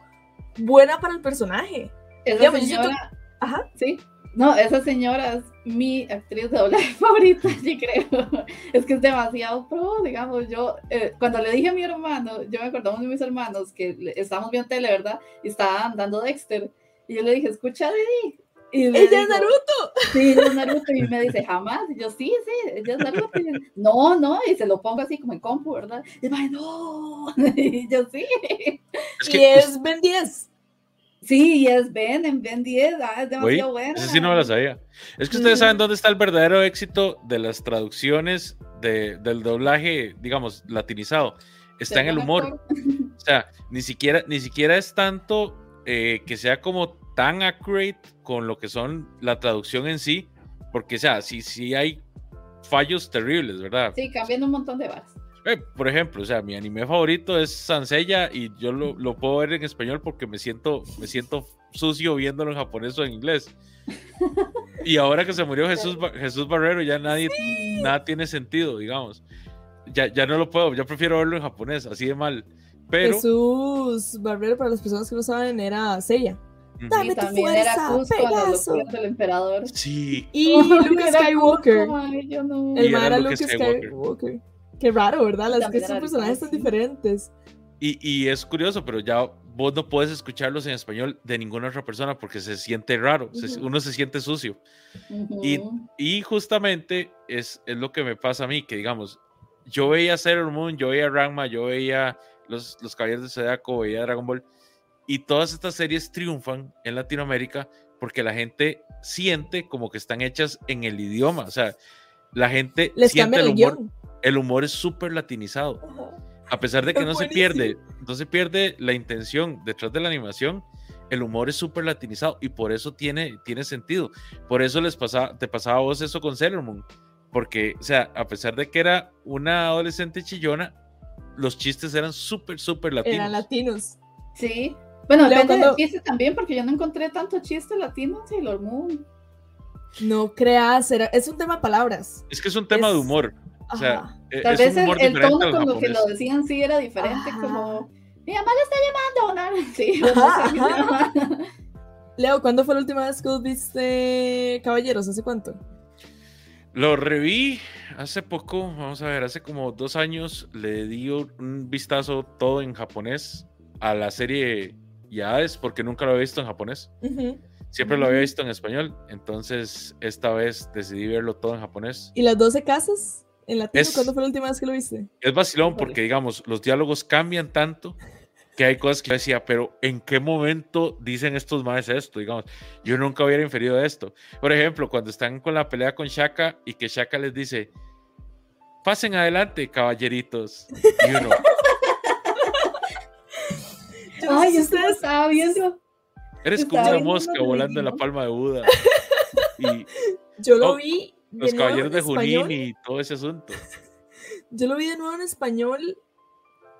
buena para el personaje. Esa Digamos, yo siento- señora, Ajá. sí. No, esa señora es mi actriz de doblaje favorita, sí creo. Es que es demasiado pro, digamos. Yo, eh, cuando le dije a mi hermano, yo me acordamos de mis hermanos que estábamos viendo tele, ¿verdad? Y estaban dando Dexter. Y yo le dije, escucha, Didi. Y Ella es Naruto. Sí, ella es Naruto. Y me dice, jamás. Y yo, sí, sí, ella es Naruto. Y yo, no, no. Y se lo pongo así como en compu, ¿verdad? Y va, no. Y yo, sí. Es y es Ben 10. Sí, y es Ben, en Ben 10. Ah, es demasiado Güey, buena. Sí no me lo sabía. Es que ustedes saben dónde está el verdadero éxito de las traducciones de- del doblaje, digamos, latinizado. Está en el humor. O sea, ni siquiera, ni siquiera es tanto eh, que sea como tan accurate con lo que son la traducción en sí, porque, o sea, sí, sí hay fallos terribles, ¿verdad? Sí, cambiando un montón de varas. Eh, por ejemplo, o sea, mi anime favorito es Sansella y yo lo, lo puedo ver en español porque me siento, me siento sucio viéndolo en japonés o en inglés. Y ahora que se murió Jesús, Jesús Barrero, ya nadie, nada tiene sentido, digamos. Ya, ya no lo puedo, yo prefiero verlo en japonés, así de mal. Pero Jesús Barbero, para las personas que no saben, era ujú, Dame Y tu también era fuerza, Pegaso. del emperador. sí, Y era Skywalker. Ay, yo no. El mae era Luke Luke Skywalker. Skywalker. Qué raro, ¿verdad? Las que estos personajes tan diferentes. y, y es curioso, pero ya vos no puedes escucharlos en español de ninguna otra persona porque se siente raro, se- Ujú. uno se siente sucio. Ujú. Y, y justamente es, es lo que me pasa a mí, que digamos, yo veía Sailor Moon, yo veía Ranma, yo veía los, los Caballeros de Zodiaco, veía Dragon Ball, Y todas estas series triunfan en Latinoamérica porque la gente siente como que están hechas en el idioma. O sea, la gente Les siente cambia el el humor. guion. El humor es súper latinizado. A pesar de que Es no se pierde, no se pierde la intención detrás de la animación, el humor es súper latinizado y por eso tiene, tiene sentido. Por eso les pasaba, te pasaba a vos eso con Sailor Moon. Porque, o sea, a pesar de que era una adolescente chillona, los chistes eran súper, súper latinos. Eran latinos. Sí. Bueno, depende cuando- del chiste también, porque yo no encontré tanto chiste latino en Sailor Moon. No creas, era- es un tema de palabras. Es que es un tema de humor. O sea, Ajá. Tal es vez un el, humor el diferente tono con lo que lo decían sí era diferente, Ajá. como mi mamá lo está llamando. ¿no? Sí, no sé. Leo, ¿cuándo fue la última vez que viste Caballeros? ¿Hace cuánto? Lo reví hace poco, vamos a ver, hace como dos años le di un vistazo todo en japonés a la serie Yades, porque nunca lo había visto en japonés. Siempre lo había visto en español, entonces esta vez decidí verlo todo en japonés. ¿Y las 12 casas? ¿En latino? Es- ¿Cuándo fue la última vez que lo viste? Es vacilón porque, digamos, los diálogos cambian tanto que hay cosas que yo decía, pero ¿en qué momento dicen estos más esto? Digamos, yo nunca hubiera inferido esto. Por ejemplo, cuando están con la pelea con Shaka y que Shaka les dice, pasen adelante, caballeritos. Y uno, Ay, ustedes- estaba viendo. eres como una mosca volando en la palma de Buda. Y Yo lo Oh, vi los nuevo caballeros de español. Junín y todo ese asunto. Yo lo vi de nuevo en español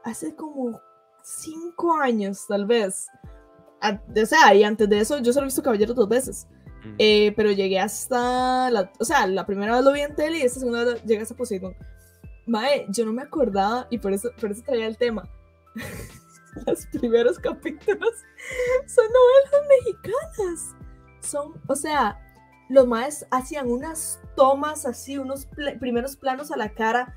hace como cinco años, tal vez. A- o sea, y antes de eso yo solo he visto Caballeros dos veces. Mm. Eh, pero llegué hasta la, o sea, la primera vez lo vi en tele y esta segunda vez llegué hasta Poseidon. Mae, yo no me acordaba y por eso, por eso traía el tema. Los primeros capítulos son novelas mexicanas. Son, o sea, los maes hacían unas tomas así, unos pl- primeros planos a la cara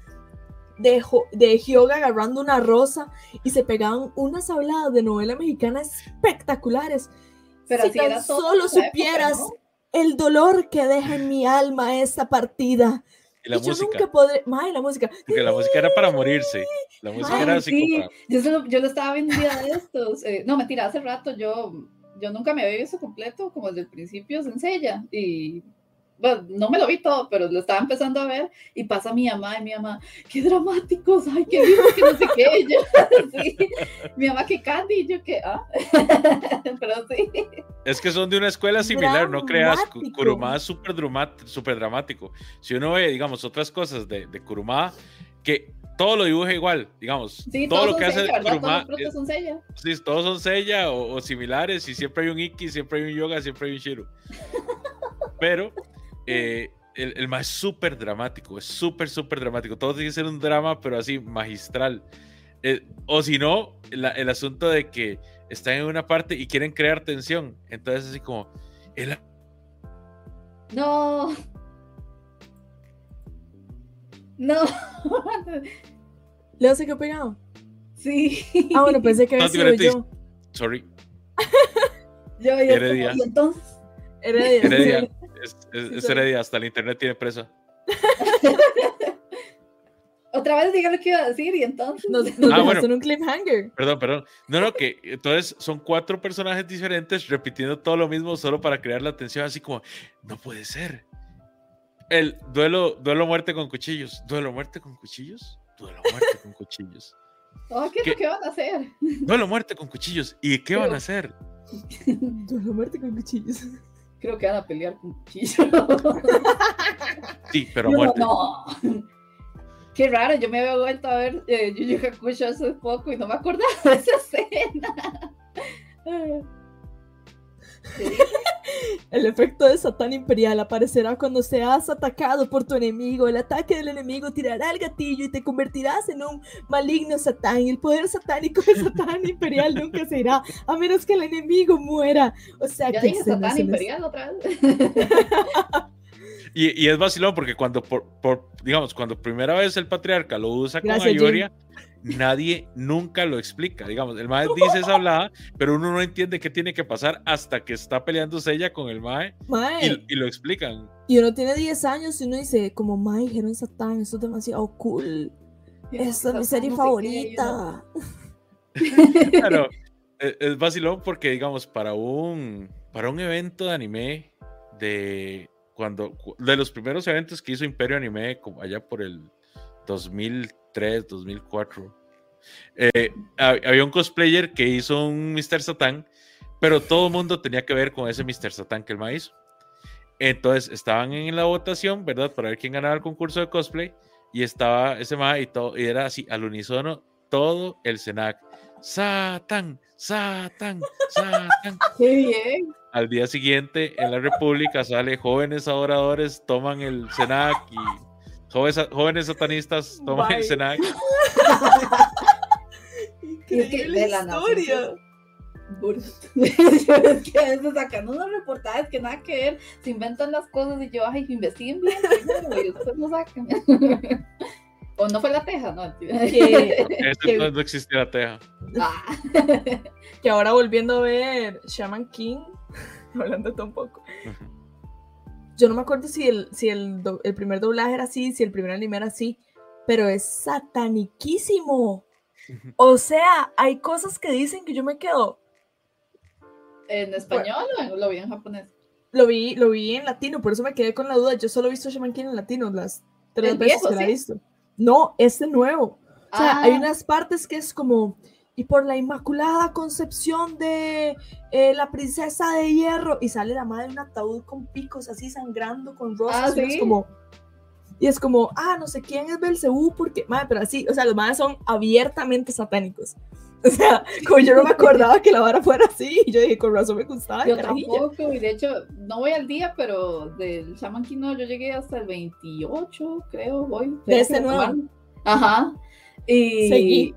de, Jo- de Hyoga agarrando una rosa y se pegaban unas habladas de novela mexicana espectaculares. Pero si así tan solo esa época, supieras ¿no? el dolor que deja en mi alma esta partida. Y la y yo música, nunca podré. Mae, la música. porque la música era para morirse. La música Ay, era así sí, yo, solo- yo lo estaba día de estos. eh, no, mentira, hace rato yo, yo nunca me había visto completo, como desde el principio, sencilla. Y bueno, no me lo vi todo, pero lo estaba empezando a ver. Y pasa mi mamá y mi mamá, qué dramáticos, ay, qué lindo, que no sé qué. Y yo, sí, mi mamá, que Candy, y yo que, ah, pero sí. Es que son de una escuela similar, no creas. Ku- Dramático. Kurumada es súper drama- súper dramático. Si uno ve, digamos, otras cosas de, de Kurumada, que todo lo dibuja igual, digamos. Sí, todo lo que hace Seiya, ¿verdad? Todos son Seiya. sí, todos son Seiya o, o similares, y siempre hay un Iki, siempre hay un Yoga, siempre hay un Shiro. Pero eh, el, el más es súper dramático, es súper, súper dramático. Todo tiene que ser un drama, pero así magistral. Eh, o si no, la- el asunto de que están en una parte y quieren crear tensión. Entonces, así como, el No. No. Leo se quedó pegado. Sí. Ah, bueno, pensé que había No, sido yo. sorry, Yo, yo Heredia. y entonces. Heredia. Heredia. Es, es- Sí, es. Heredia, hasta el internet tiene presa. Otra vez diga lo que iba a decir y entonces. Nos, nos Ah, bueno. en un cliffhanger. Perdón, perdón. No, no, que entonces son cuatro personajes diferentes repitiendo todo lo mismo solo para crear la tensión, así como, no puede ser. El duelo, duelo muerte con cuchillos. ¿Duelo muerte con cuchillos? Duelo muerte con cuchillos. Oh, ¿qué van a hacer? Duelo muerte con cuchillos. ¿Y qué van a hacer? Duelo muerte con cuchillos. Creo que van a pelear con cuchillo. Sí, pero Yo, muerte. no. Qué raro, yo me había vuelto a ver eh, Yu Yu Hakusho hace poco y no me acordaba de esa escena. Sí. El efecto de Satán Imperial aparecerá cuando seas atacado por tu enemigo. El ataque del enemigo tirará el gatillo y te convertirás en un maligno Satán. El poder satánico de Satán Imperial nunca se irá a menos que el enemigo muera. O sea Ya que dije Satán Imperial otra vez. Y, y es vacilón porque cuando, por, por, digamos, cuando primera vez el patriarca lo usa con Gracias, Jim. Ayoria, nadie nunca lo explica. Digamos, el Mae dice esa hablada, pero uno no entiende qué tiene que pasar hasta que está peleándose ella con el Mae Mae, y, y lo explican. y uno tiene 10 años y uno dice, como Mae, dijeron Satán, esto es demasiado cool. Esta es mi serie favorita. Pero, es, es vacilón porque, digamos, para un, para un evento de anime de cuando de los primeros eventos que hizo Imperio Anime como allá por el 2003, 2004 eh, había un cosplayer que hizo un Mr. Satan, pero todo el mundo tenía que ver con ese Mr. Satan que el ma hizo. Entonces estaban en la votación, ¿verdad? Para ver quién ganaba el concurso de cosplay. Y estaba ese ma y todo, y era así, al unísono, todo el Senac. Satan, Satan, Satan. Qué bien. Al día siguiente, en la República sale jóvenes adoradores, toman el Senac y jóvenes, jóvenes satanistas toman Bye. el Senac. Increíble la historia. es que a veces sacan unos reportajes que nada que ver, se inventan las cosas y yo, ay, investiguen bien, primero, y después lo sacan. o no fue la teja, no. Que, no, existía la teja. Ah, que ahora volviendo a ver Shaman King, hablando de un poco, yo no me acuerdo si el, si el, do- el primer doblaje era así, si el primer anime era así, pero es sataniquísimo. O sea, hay cosas que dicen que yo me quedo. ¿En español o lo vi en japonés? Lo vi, lo vi en latino, por eso me quedé con la duda. Yo solo he visto Shaman King en latino las tres El veces viejo, que la he visto. No, este nuevo. O sea, Ah, hay unas partes que es como, y por la inmaculada concepción de eh, la princesa de hierro, y sale la madre de un ataúd con picos así sangrando con rosas. Ah, y es como, y es como, ah, no sé quién es Belcebú, porque, madre, pero así, o sea, los madres son abiertamente satánicos. O sea, como yo no me acordaba que la vara fuera así, y yo dije, con razón me gustaba. Yo carajilla". tampoco, y de hecho, no voy al día, pero del Shaman King no, yo llegué hasta el 28, creo, voy. De este nuevo. Ajá. Y... Seguí.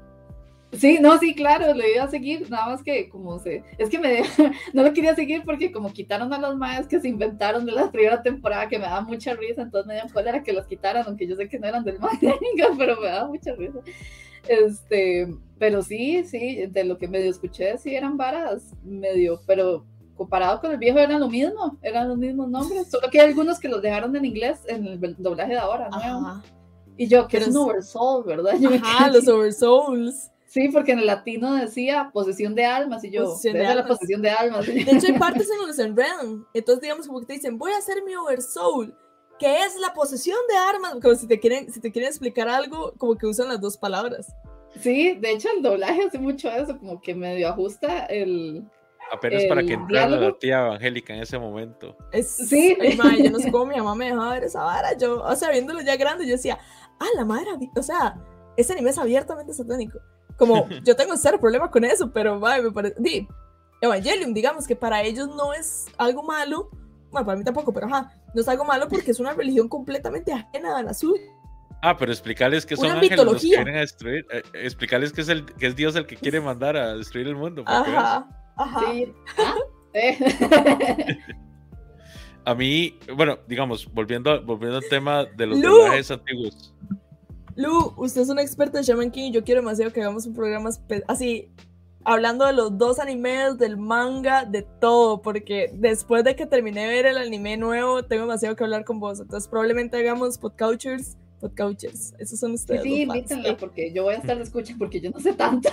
Sí, no, sí, claro, lo iba a seguir, nada más que como se... Es que me no lo quería seguir porque como quitaron a los maes que se inventaron de la primera temporada, que me daba mucha risa, entonces me dio cólera que los quitaran, aunque yo sé que no eran del manga, pero me daba mucha risa. Este, pero sí, sí, de lo que medio escuché, sí eran varas, medio, pero comparado con el viejo eran lo mismo, eran los mismos nombres, solo que hay algunos que los dejaron en inglés en el doblaje de ahora, nuevo. Ajá, Y yo, que es un oversoul, ¿verdad? Yo Ajá, los Oversouls. Sí, porque en el latino decía posesión de almas y yo, Posesión de "Esa es la almas". posesión de almas. De hecho, hay partes en donde se enredan. Entonces, digamos, como que te dicen, voy a hacer mi oversoul, que es la posesión de armas. Como si te quieren, si te quieren explicar algo, como que usan las dos palabras. Sí, de hecho el doblaje hace mucho eso, como que medio ajusta el... Apenas para que entrara la tía evangélica en ese momento. Es, Sí. ay, yo no sé cómo mi mamá me dejaba ver esa vara. Yo, o sea, viéndolo ya grande, yo decía, ah, la madre, o sea, ese anime es abiertamente satánico. Como, yo tengo cero problema con eso, pero, mae, me parece. Di, Evangelium, digamos que para ellos no es algo malo. Bueno, para mí tampoco, pero ajá, no es algo malo porque es una religión completamente ajena a la suya. Ah, pero explicarles que son Una ángeles los que a destruir. eh, explicarles que es, el, que es Dios el que quiere mandar a destruir el mundo. Ajá, ajá. Sí. ¿Ah? Eh. A mí, bueno, digamos, volviendo, a- volviendo al tema de los Lu. doblajes antiguos. Lu, usted es una experta en Shaman King y yo quiero demasiado que hagamos un programa así, hablando de los dos animes, del manga, de todo, porque después de que terminé de ver el anime nuevo, tengo demasiado que hablar con vos. Entonces, probablemente hagamos podcouchers. Podcouchers, esos son ustedes. sí, invítenla porque yo voy a estar de escucha porque yo no sé tanto.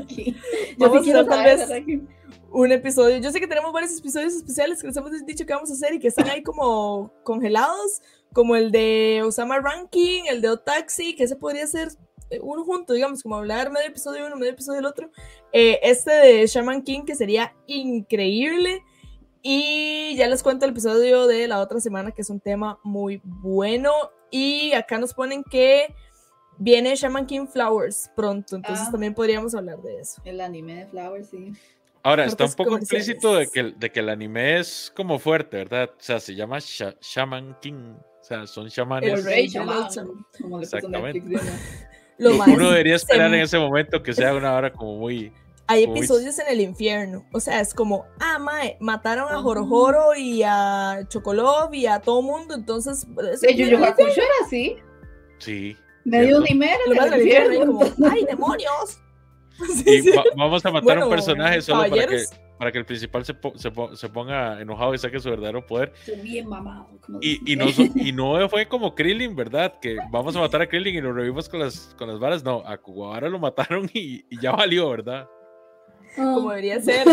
aquí. Yo Vamos a sí quiero hacer tal saber, vez- Un episodio, yo sé que tenemos varios episodios especiales que les hemos dicho que vamos a hacer y que están ahí como congelados, como el de Osama Ranking, el de Otaxi, que ese podría ser eh, uno junto, digamos, como hablar medio episodio uno, medio episodio el otro. Eh, este de Shaman King, que sería increíble. Y ya les cuento el episodio de la otra semana, que es un tema muy bueno. Y acá nos ponen que viene Shaman King Flowers pronto, entonces Ah. también podríamos hablar de eso. El anime de Flower, sí. Ahora, está un poco implícito de que, el- de que el anime es como fuerte, ¿verdad? O sea, se llama Sha- Shaman King. O sea, son chamanes. El rey Shaman, como le Exactamente. Los maes Uno debería se esperar en ese momento que sea una hora como muy. Hay Uy. episodios en el infierno. O sea, es como, ah, mae, mataron a Ajá. Jorojoro y a Chocolov y a todo mundo. Entonces, infierno- Hakusho era así. Sí. Medio anime era lo el infierno. como, ¡ay, demonios! Sí, Y sí. va- vamos a matar a un personaje solo para que, para que el principal se, po- se po- se ponga enojado y saque su verdadero poder. Estoy bien mamado. como Y, y, no, y no fue como Krillin, ¿verdad? Que vamos a matar a Krillin y lo revivimos con las, con las varas. No, a Kuwabara lo mataron y, y ya valió, ¿verdad? como debería ser.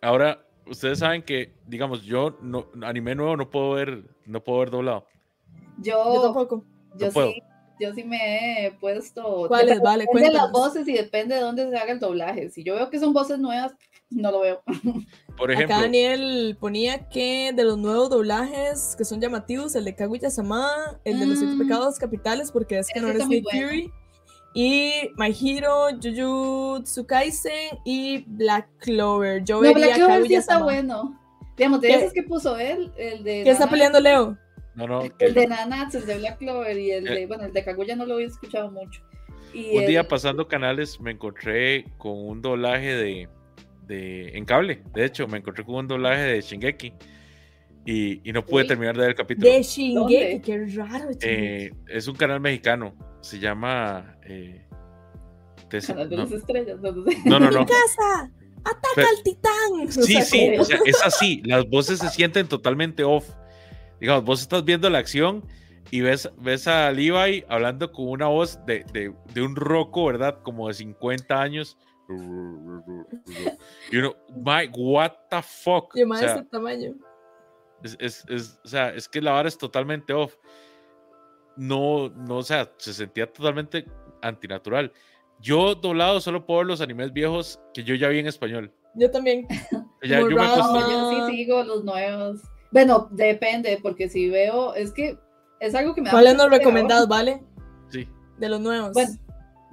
Ahora, ustedes saben que, digamos, yo no, anime nuevo no puedo ver, no puedo ver doblado. Yo, Yo tampoco. yo No puedo. sí, yo sí me he puesto. ¿Cuáles? Vale, Depende de las voces y depende de dónde se haga el doblaje. Si yo veo que son voces nuevas, no lo veo. Por ejemplo, Acá Daniel ponía que de los nuevos doblajes que son llamativos, el de Kaguya-sama, el de los siete Mm. pecados capitales, porque es que no está es muy Nick bueno. Fury, y My Hero, Jujutsu Kaisen y Black Clover. Yo No, vería Black Clover sí está bueno. Digamos, de ¿Qué? esos que puso él, el de. ¿Qué está peleando Leo? No, no, El que de Nanatsu, el de Black Clover y el de. Eh. Bueno, el de Kaguya no lo había escuchado mucho. Y un día pasando canales me encontré con un doblaje de, de en cable. De hecho, me encontré con un doblaje de Shingeki y, y no pude terminar de ver el capítulo. De Shingeki, ¿Dónde? qué raro. Eh, es un canal mexicano. Se llama. eh, Tesi- Canal de no, las estrellas, no, no no, no, ¡Mi no. casa! ¡Ataca Pero- al titán! Sí, sea, sí, o sea, es así. Las voces se sienten totalmente off. Digamos, vos estás viendo la acción y ves, ves a Levi hablando con una voz de, de, de un roco, ¿verdad? Como de 50 años. Y uno, my, what the fuck. Y O más sea, ese tamaño. es, es, es- o sea, es que la vara es totalmente off. No, no, o sea, se sentía totalmente antinatural. Yo doblado solo puedo ver los animes viejos que yo ya vi en español. Yo también. Ya, yo me No, yo sí sigo los nuevos. Bueno, depende, porque si veo, es que es algo que me ¿Cuáles nos recomendados, vale? Sí. De los nuevos. Bueno,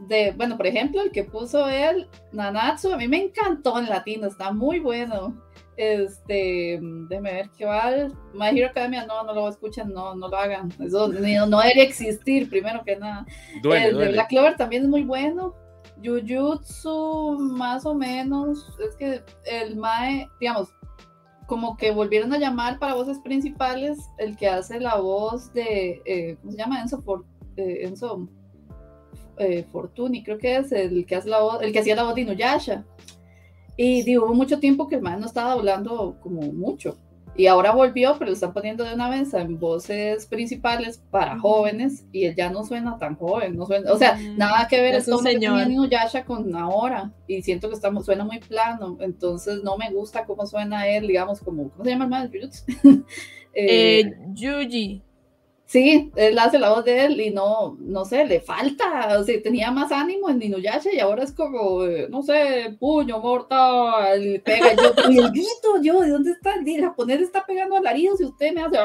de, bueno, por ejemplo, el que puso él, Nanatsu, a mí me encantó en latino, está muy bueno. Este, déjeme ver qué va. My Hero Academia, no, no lo escuchan, no, no lo hagan. Eso ni- no debería existir, primero que nada. Duele, el de. Black Clover también es muy bueno. Jujutsu, más o menos. Es que el Mae, digamos, como que volvieron a llamar para voces principales el que hace la voz de, eh, ¿cómo se llama? Enzo, For- eh, Enzo eh, Fortuny, creo que es el que hace la voz, el que hacía la voz de Inuyasha. Y digo, hubo mucho tiempo que el Mae no estaba hablando como mucho. Y ahora volvió, pero lo están poniendo de una vez en voces principales para jóvenes y él ya no suena tan joven, no suena, o sea, Mm, nada que ver es un tono que señor. Inuyasha con ahora y siento que está, mu- suena muy plano, entonces no me gusta cómo suena él, digamos, como, ¿cómo se llama el? Jujutsu. Eh, Eh, Yuji. Sí, él hace la voz de él y no, no sé, le falta, o sea, tenía más ánimo en Inuyasha y ahora es como, eh, no sé, puño mortal, y pega y yo, y el grito, yo, ¿de dónde está? El japonés está pegando alaridos y usted me hace,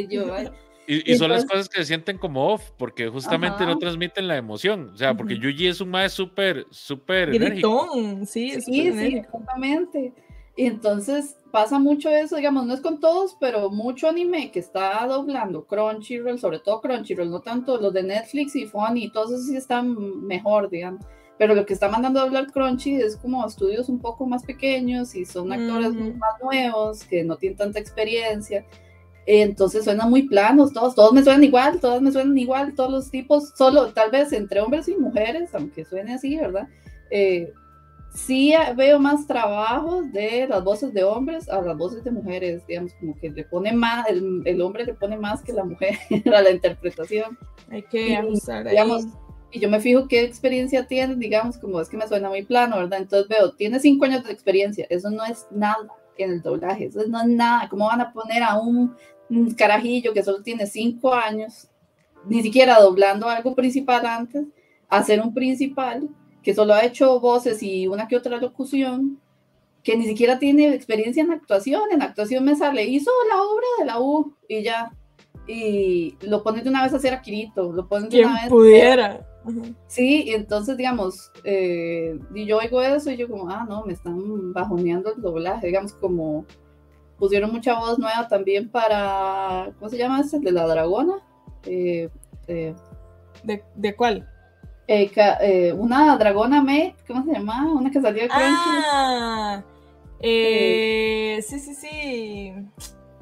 y yo, ay, Y, y son las Entonces- cosas que se sienten como off, porque justamente no transmiten la emoción. O sea, porque. Yuji es un mae súper, súper enérgico. Gritón. Sí, es Sí, sí, enérgico. exactamente. Y entonces pasa mucho eso, digamos, no es con todos, pero mucho anime que está doblando Crunchyroll, sobre todo Crunchyroll, no tanto los de Netflix y Funny, todos esos sí están mejor, digamos. Pero lo que está mandando a doblar Crunchy es como estudios un poco más pequeños y son actores Ujú. más nuevos que no tienen tanta experiencia. Entonces suenan muy planos, todos, todos me suenan igual, todos me suenan igual, todos los tipos, solo tal vez entre hombres y mujeres, aunque suene así, ¿verdad? Eh, sí veo más trabajos de las voces de hombres a las voces de mujeres, digamos, como que le pone más, el, el hombre le pone más que la mujer a la interpretación. Hay que Y, ajustar ahí. digamos, Y yo me fijo qué experiencia tienen, digamos, como es que me suena muy plano, ¿verdad? Entonces veo, tiene cinco años de experiencia, eso no es nada en el doblaje, eso no es nada. ¿Cómo van a poner a un, un carajillo que solo tiene cinco años, ni siquiera doblando algo principal antes, a ser un principal que solo ha hecho voces y una que otra locución, que ni siquiera tiene experiencia en actuación? En actuación me sale, hizo la obra de la U y ya. Y lo pones de una vez a hacer a Kirito, lo pones de una vez. pudiera. Sí, y entonces, digamos, eh, y yo oigo eso y yo como, ah, no, me están bajoneando el doblaje, digamos, como pusieron mucha voz nueva también para, ¿cómo se llama? El de la dragona. Eh, eh, ¿De, ¿De cuál? Eh, eh, una dragona mate, ¿cómo se llama? Una que salió de Crunchy. Ah, eh, sí, sí, sí.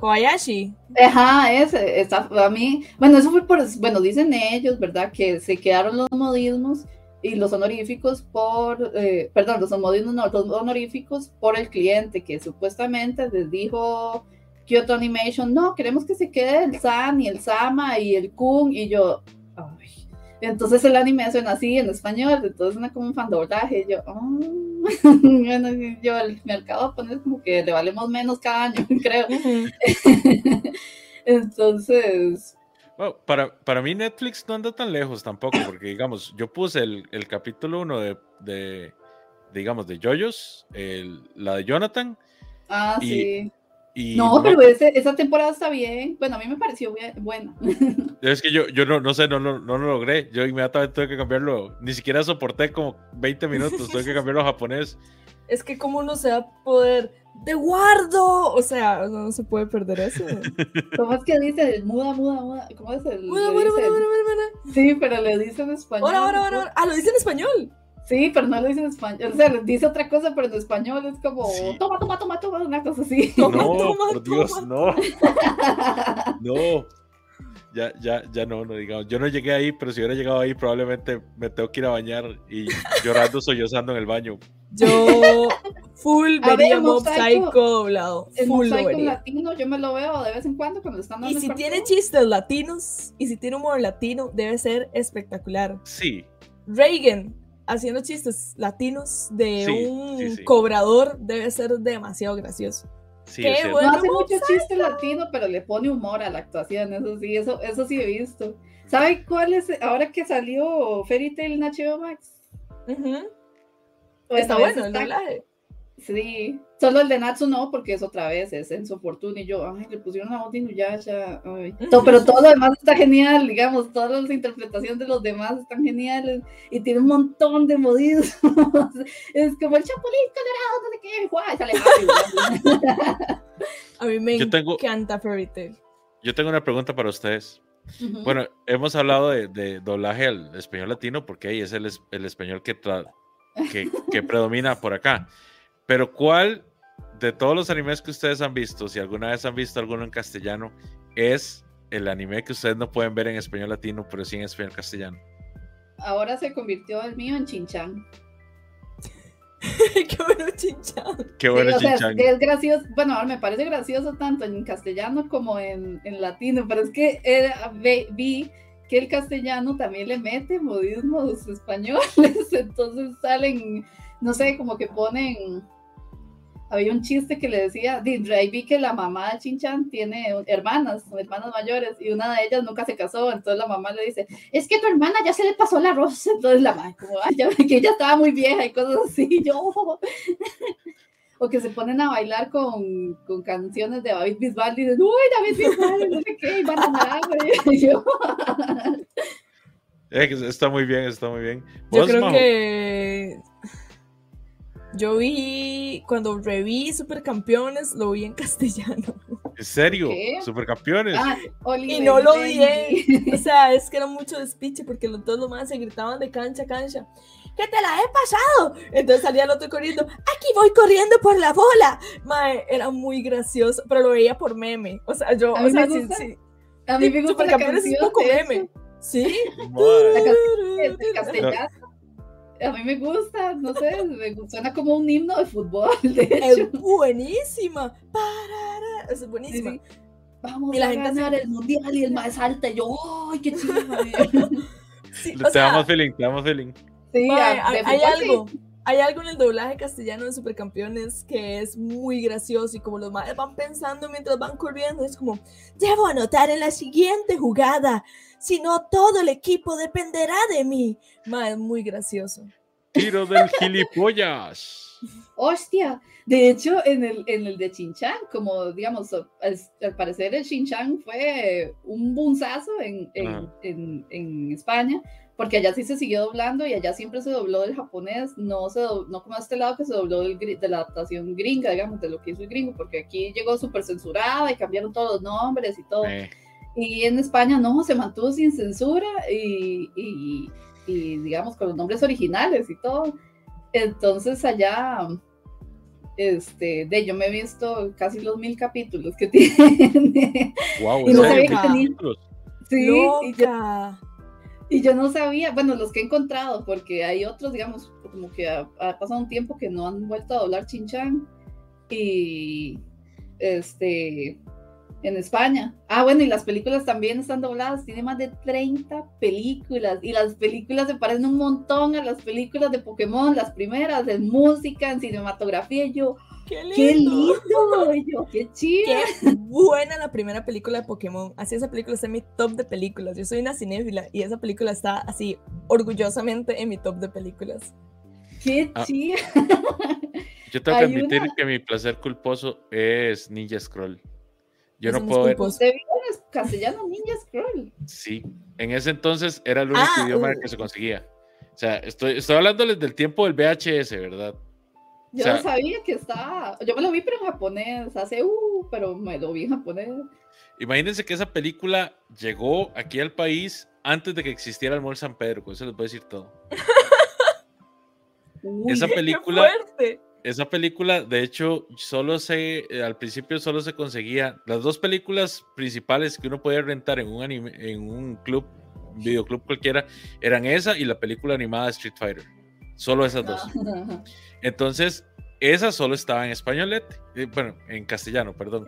Kobayashi. Ajá, ese, esa, a mí, bueno, eso fue por, bueno, dicen ellos, ¿verdad? Que se quedaron los modismos y los honoríficos por, eh, perdón, los modismos, no, los honoríficos por el cliente, que supuestamente les dijo Kyoto Animation, no, queremos que se quede el San y el Sama y el Kun, y yo, entonces el anime suena así en español, entonces suena como un fandoblaje. Y yo, oh. bueno, yo me acabo de poner como que le valemos menos cada año, creo. entonces. Bueno, para, para mí Netflix no anda tan lejos tampoco, porque digamos, yo puse el, el capítulo 1 de, de, digamos, de Joyos, la de Jonathan. Ah, sí no, pero esa temporada está bien. Bueno, a mí me pareció bien, buena. Es que yo, yo no, no sé, no, no, no, lo logré. Yo inmediatamente tuve que cambiarlo. Ni siquiera soporté como 20 minutos. tuve que cambiarlo a japonés. Es que cómo no se va a poder... ¡De guardo! O sea, no se puede perder eso. ¿Cómo es que dice? Muda, muda, muda. ¿Cómo es el...? Muda, muda, muda, muda, muda, Sí, pero le dice en español. Ahora, ahora, ahora. Ah, lo dice en español. Sí, pero no lo dice en español. O sea, dice otra cosa, pero en español es como toma, toma, toma, toma, una cosa así. No, por Dios, no. No. Ya, ya, ya no, no digamos. Yo no llegué ahí, pero si hubiera llegado ahí, probablemente me tengo que ir a bañar y llorando, sollozando en el baño. Yo full vería Mob Psycho doblado. Full Mob Psycho latino, yo me lo veo de vez en cuando cuando están Y si tiene chistes latinos y si tiene humor latino, debe ser espectacular. Sí. Reagan, haciendo chistes latinos de un cobrador debe ser demasiado gracioso. Sí, no hace mucho chiste latino, pero le pone humor a la actuación, eso sí, eso, eso sí he visto. ¿Sabe cuál es? Ahora que salió Fairy Tail en HBO Max. Está bueno el doblaje. Sí, solo el de Natsu no, porque es otra vez, es en su fortuna y yo, ay, le pusieron a Odin ya, ya, pero todo lo demás está genial, digamos, todas las interpretaciones de los demás están geniales y tiene un montón de modismos, es como el chapulín colorado, no sé qué, guay, sale A mí me encanta Fairy Tail. Yo tengo una pregunta para ustedes. Bueno, hemos hablado de, doblaje al español latino porque ahí es el, el español que, que, que predomina por acá. Pero ¿cuál de todos los animes que ustedes han visto, si alguna vez han visto alguno en castellano, es el anime que ustedes no pueden ver en español latino, pero sí en español castellano? Ahora se convirtió el mío en Chinchan. Qué bueno Chinchan. Qué bueno Chinchan. es gracioso, bueno, me parece gracioso tanto en castellano como en, en latino, pero es que vi que el castellano también le mete modismos españoles, entonces salen no sé, como que ponen, había un chiste que le decía, ahí vi que la mamá de Chinchan tiene hermanas, hermanas mayores, y una de ellas nunca se casó, entonces la mamá le dice, es que tu hermana ya se le pasó la rosa, entonces la mamá, como, Ay, que ella estaba muy vieja y cosas así, yo... o que se ponen a bailar con, con canciones de David Bisbal y dicen, uy, David Bisbal, no sé qué, y van a y yo... está muy bien, está muy bien. Yo creo que yo vi, cuando reví Supercampeones, lo vi en castellano. ¿En serio? ¿Supercampeones? Ah, y no lo vi. O sea, es que era mucho despiche porque todos los más se gritaban de cancha a cancha. ¡Que te la he pasado! Entonces salía el otro corriendo. ¡Aquí voy corriendo por la bola! Mae, era muy gracioso, pero lo veía por meme. O sea, yo, a o sea, sí, sí. A mí me gusta Supercampeones es un poco meme. ¿Sí? La canción de castellano a mí me gusta, no sé, me suena como un himno de fútbol. De hecho. Es buenísima. Es buenísima. Vamos a ganar el mundial y el más alto. Y yo, ¡ay, qué chido! sí, te damos feeling, te damos feeling. Sí, hay, algo. Hay algo en el doblaje castellano de Supercampeones que es muy gracioso y como los madres van pensando mientras van corriendo, es como, debo anotar en la siguiente jugada, si no todo el equipo dependerá de mí. Ma, es muy gracioso. Tiro del gilipollas. Hostia, de hecho en el, en el de Chinchan, como digamos, al, parecer el Chinchan fue un bunzazo en, en, en, en España porque allá sí se siguió doblando y allá siempre se dobló del japonés, no, se no como a este lado que se dobló del, de la adaptación gringa, digamos, de lo que hizo el gringo, porque aquí llegó súper censurada y cambiaron todos los nombres y todo. Y en España no, se mantuvo sin censura y, y, y, digamos con los nombres originales y todo. Entonces allá, este, de yo me he visto casi los mil capítulos que tiene. Wow, y no sabía que tenía. Sí, y y yo no sabía, bueno, los que he encontrado, porque hay otros, digamos, como que ha, pasado un tiempo que no han vuelto a doblar Chinchan. Y este, en España. Ah, bueno, y las películas también están dobladas. Tiene más de 30 películas. Y las películas se parecen un montón a las películas de Pokémon, las primeras, en música, en cinematografía. Y yo, ¡qué lindo! ¡Qué, lindo! Y yo, ¡Qué chido! ¡Qué buena la primera película de Pokémon! Así esa película está en mi top de películas. Yo soy una cinéfila y esa película está así orgullosamente en mi top de películas. ¡Qué ah. chido! Yo tengo que admitir que mi placer culposo es Ninja Scroll. Yo no puedo ver. ¿Usted vio castellano Ninja Scroll? Sí, en ese entonces era el único ah, idioma que se conseguía. O sea, estoy, estoy hablándoles del tiempo del VHS, ¿verdad? Yo no sabía que estaba. Yo me lo vi, pero en japonés, hace, uh, pero me lo vi en japonés. Imagínense que esa película llegó aquí al país antes de que existiera el Mall San Pedro, con eso les voy a decir todo. esa película. Qué fuerte esa película, de hecho, solo se, eh, al principio solo se conseguía, las dos películas principales que uno podía rentar en un anime, en un club, videoclub cualquiera, eran esa y la película animada Street Fighter. Solo esas dos. Entonces, esa solo estaba en español, eh, bueno, en castellano, perdón.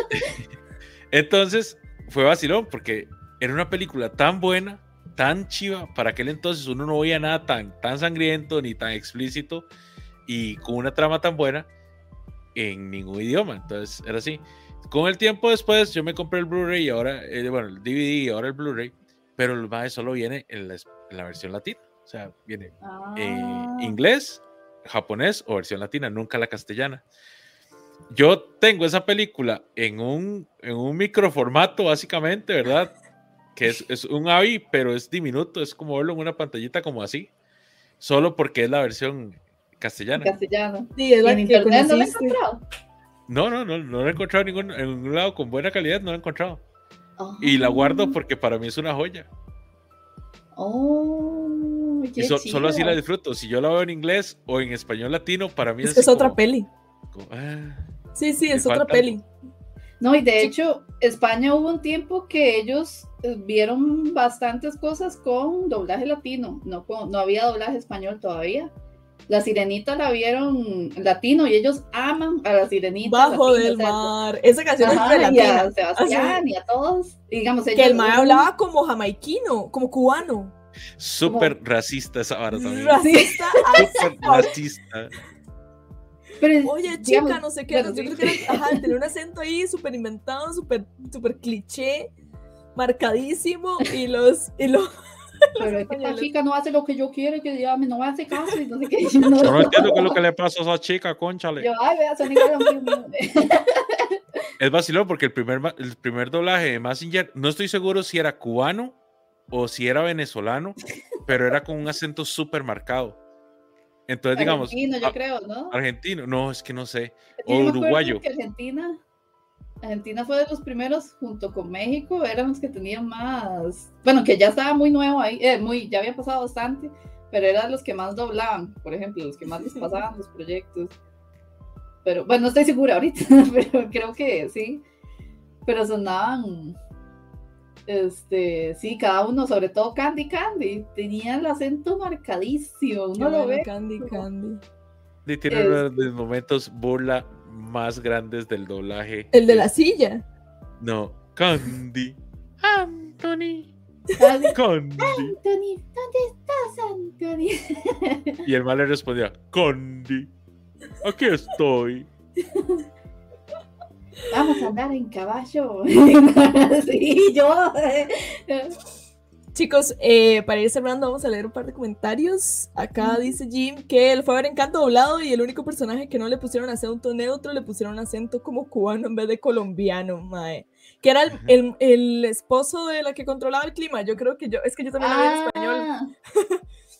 Entonces, fue vacilón porque era una película tan buena, tan chiva, para aquel entonces uno no veía nada tan, tan sangriento ni tan explícito y con una trama tan buena en ningún idioma. Entonces era así. Con el tiempo después yo me compré el Blu-ray y ahora, eh, bueno, el DVD y ahora el Blu-ray, pero el más solo viene en la, versión latina. O sea, viene en ah. inglés, japonés o versión latina, nunca la castellana. Yo tengo esa película en un, en un microformato, básicamente, ¿verdad? Que es, es un AVI, pero es diminuto, es como verlo en una pantallita como así. Solo porque es la versión castellana. Castellano. Sí, es la que internet no lo he encontrado. No, no, no, no lo he encontrado en ningún, en un lado con buena calidad, no lo he encontrado. Y la guardo ah. porque para mí es una joya. Oh, y solo así la disfruto. Si yo la veo en inglés o en español latino, para mí es, es, otra peli. Ah, sí, sí, es otra peli. No, y de hecho, España hubo un tiempo que ellos eh, vieron bastantes cosas con doblaje latino, no, no había doblaje español todavía. La sirenita la vieron latino y ellos aman a la sirenita. Bajo del mar. Esa canción es de latina. Y a Sebastián y a todos. digamos, que el mar hablaba como jamaiquino, como cubano. Súper racista esa vara también. Racista. Súper racista. Oye, chica, no sé qué. yo creo que era, ajá, tenía un acento ahí súper inventado, súper super cliché, marcadísimo. Y los, y los, pero es que esta chica no hace lo que yo quiero, que ya no me hace caso y no sé qué. Yo no, no entiendo qué es lo que le pasa a esa chica, conchale. Yo, ay, vea, Es vacilón porque el primer, el primer doblaje de Messenger, no estoy seguro si era cubano o si era venezolano, pero era con un acento súper marcado. Entonces, digamos. Argentino, yo creo, ¿no? Argentino, no, es que no sé. O uruguayo. Que Argentina Argentina fue de los primeros, junto con México, eran los que tenían más, bueno, que ya estaba muy nuevo ahí, eh, muy, ya había pasado bastante, pero eran los que más doblaban, por ejemplo, los que más les pasaban los proyectos. Pero bueno, no estoy segura ahorita, pero creo que sí. Pero sonaban, este, sí, cada uno, sobre todo Candy Candy, tenía el acento marcadísimo. Uno lo ve. Candy Candy. Y tiene uno de los momentos burla más grandes del doblaje. El de la silla. No, Candy. Anthony. Candy. Anthony, ¿dónde estás, Anthony? Y el mal le respondía, Candy, aquí estoy. Vamos a andar en caballo. sí, yo. Chicos, eh, para ir cerrando, vamos a leer un par de comentarios. Acá dice Jim que él fue a ver Encanto doblado y el único personaje que no le pusieron acento neutro le pusieron acento como cubano en vez de colombiano, mae. Que era el, el, esposo de la que controlaba el clima. Yo creo que yo, es que yo también vi en español. Ah,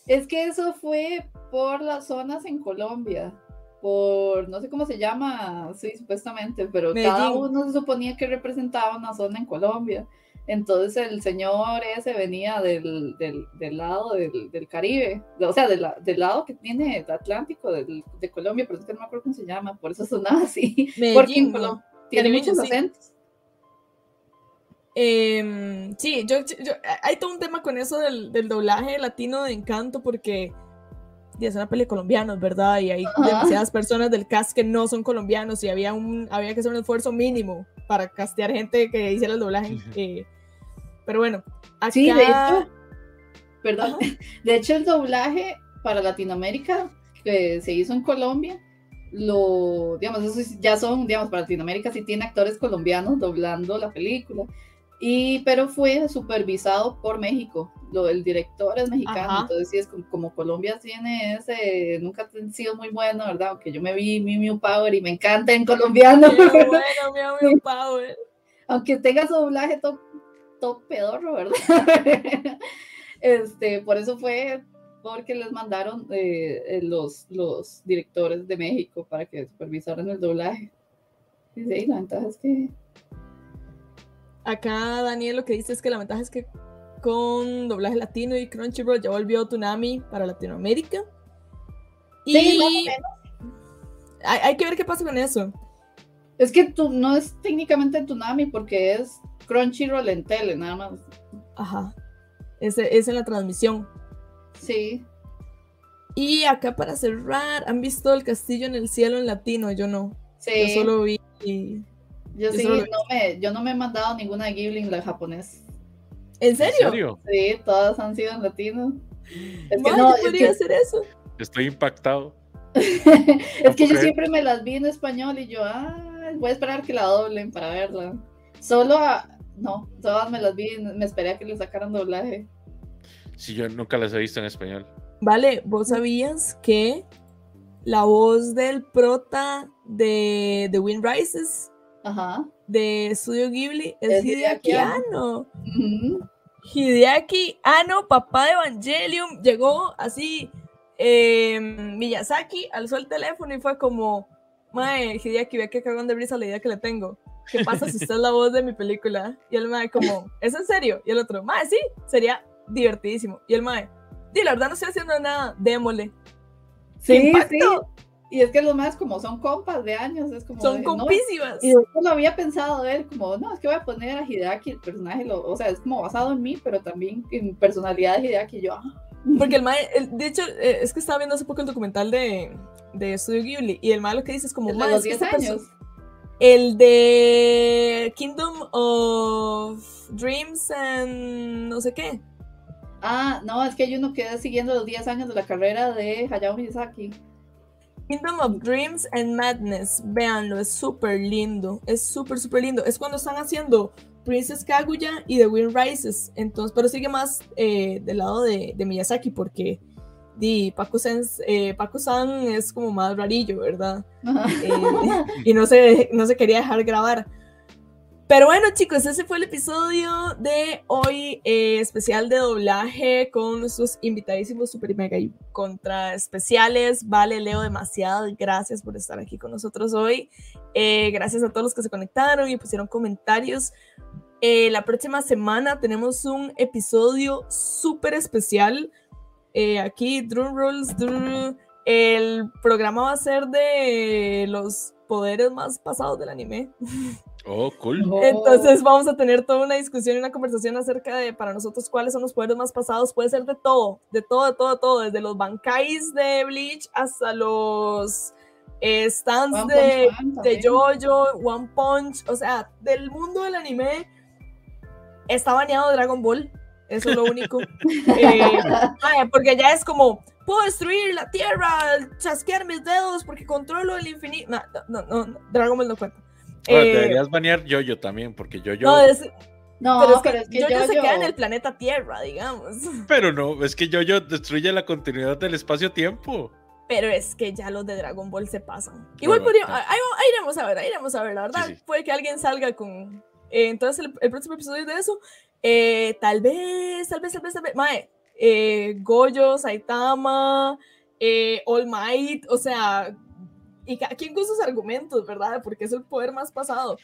es que eso fue por las zonas en Colombia por, no sé cómo se llama, sí, supuestamente, pero cada uno se suponía que representaba una zona en Colombia. Entonces el señor ese venía del, del, lado del, del, Caribe, o sea, del, lado que tiene el Atlántico de Colombia, pero es que no me acuerdo cómo se llama, por eso sonaba así. porque tiene muchos acentos. Em, sí, yo, hay todo un tema con eso del, doblaje latino de Encanto, porque es una peli de colombianos, ¿verdad? Y hay demasiadas personas del cast que no son colombianos y había, un, había que hacer un esfuerzo mínimo para castear gente que hiciera el doblaje. Eh, pero bueno, acá... Sí, de hecho, perdón, de hecho el doblaje para Latinoamérica que se hizo en Colombia, lo, digamos, eso ya son, digamos, para Latinoamérica sí tiene actores colombianos doblando la película. Y, pero fue supervisado por México. Lo, el director es mexicano, entonces sí es como, Colombia tiene ese, nunca ha sido muy bueno, ¿verdad? Aunque yo me vi mi Mew Power y me encanta en colombiano. Qué bueno, Mew Power. Aunque tenga su doblaje top, top pedorro, ¿verdad? este, por eso fue porque les mandaron eh, eh, los, los directores de México para que supervisaran el doblaje. Y sí, la ventaja es que Acá Daniel lo que dice es que la ventaja es que con doblaje latino y Crunchyroll ya volvió Tsunami para Latinoamérica. Y sí, hay, hay, que ver qué pasa con eso. Es que tú, no es técnicamente Tsunami porque es Crunchyroll en tele, nada más. Ajá. Es, es en la transmisión. Sí. Y acá para cerrar, ¿han visto El Castillo en el Cielo en latino? Yo no. Sí. Yo solo vi yo, sí, no me, yo no me he mandado ninguna Ghibli en la japonés. ¿En serio? Sí, todas han sido en latino. Es que no, podría hacer eso. Estoy impactado. es que yo siempre me las vi en español y yo, ah, voy a esperar que la doblen para verla. Solo a, no, todas me las vi, me esperé a que le sacaran doblaje. Sí, yo nunca las he visto en español. Vale, ¿vos sabías que la voz del prota de The Wind Rises Ajá. de Studio Ghibli es, Hideaki Anno. Hideaki Anno, papá de Evangelium, llegó así. Em, Miyazaki alzó el teléfono y fue como: Mae, Hideaki, ve que cagón de brisa la idea que le tengo. ¿Qué pasa si usted es la voz de mi película? Y el Mae, como: ¿Es en serio? Y el otro: Mae, sí, sería divertidísimo. Y el Mae: Sí, la verdad no estoy haciendo nada, démosle. Sí, sí. Y es que los más como son compas de años, es como... Son compísimas. y yo lo había pensado ver como, no, es que voy a poner a Hideaki, el personaje, lo, o sea, es como basado en mí, pero también en personalidad de Hideaki, yo... Ah". Porque el mae, de hecho, eh, es que estaba viendo hace poco el documental de, de Studio Ghibli, y el mae lo que dice es como... El de los 10 años. El de Kingdom of Dreams and no sé qué. Ah, no, es que hay uno que siguiendo los 10 años de la carrera de Hayao Miyazaki. Kingdom of Dreams and Madness, véanlo, es súper lindo, es súper, súper lindo. Es cuando están haciendo Princess Kaguya y The Wind Rises, entonces, pero sigue más eh, del lado de, Miyazaki porque di, Paco-san eh, es como más rarillo, ¿verdad? Eh, y no se, no se quería dejar grabar. Pero bueno, chicos, ese fue el episodio de hoy, eh, especial de doblaje con nuestros invitadísimos super mega y contra especiales. Vale, Leo, demasiadas gracias por estar aquí con nosotros hoy. Eh, gracias a todos los que se conectaron y pusieron comentarios. Eh, la próxima semana tenemos un episodio súper especial. Aquí, Drum Rolls, el programa va a ser de los poderes más pasados del anime. Oh, cool. Entonces vamos a tener toda una discusión y una conversación acerca de para nosotros cuáles son los poderes más pasados. Puede ser de todo, de todo, de todo, de todo, desde los bancais de Bleach hasta los eh, stands de, de Jojo, One Punch, o sea, del mundo del anime está baneado Dragon Ball. Eso es lo único. Eh, porque ya es como, puedo destruir la tierra, chasquear mis dedos porque controlo el infinito. No, no, no, Dragon Ball no cuenta. Ahora, eh, deberías banear Yoyo también, porque Yoyo. No, es, no pero es que, pero es que Yoyo, se queda en el planeta Tierra, digamos. Pero no, es que Yoyo destruye la continuidad del espacio-tiempo. Pero es que ya los de Dragon Ball se pasan. Igual podríamos. Ahí, iremos a ver, ahí iremos a ver, la verdad. Puede que alguien salga con. Eh, entonces, el, próximo episodio de eso. Eh, tal vez, tal vez, tal vez, tal vez. Mae, Goyo, Saitama, All Might, o sea, y quién con sus argumentos, ¿verdad? Porque es el poder más pasado.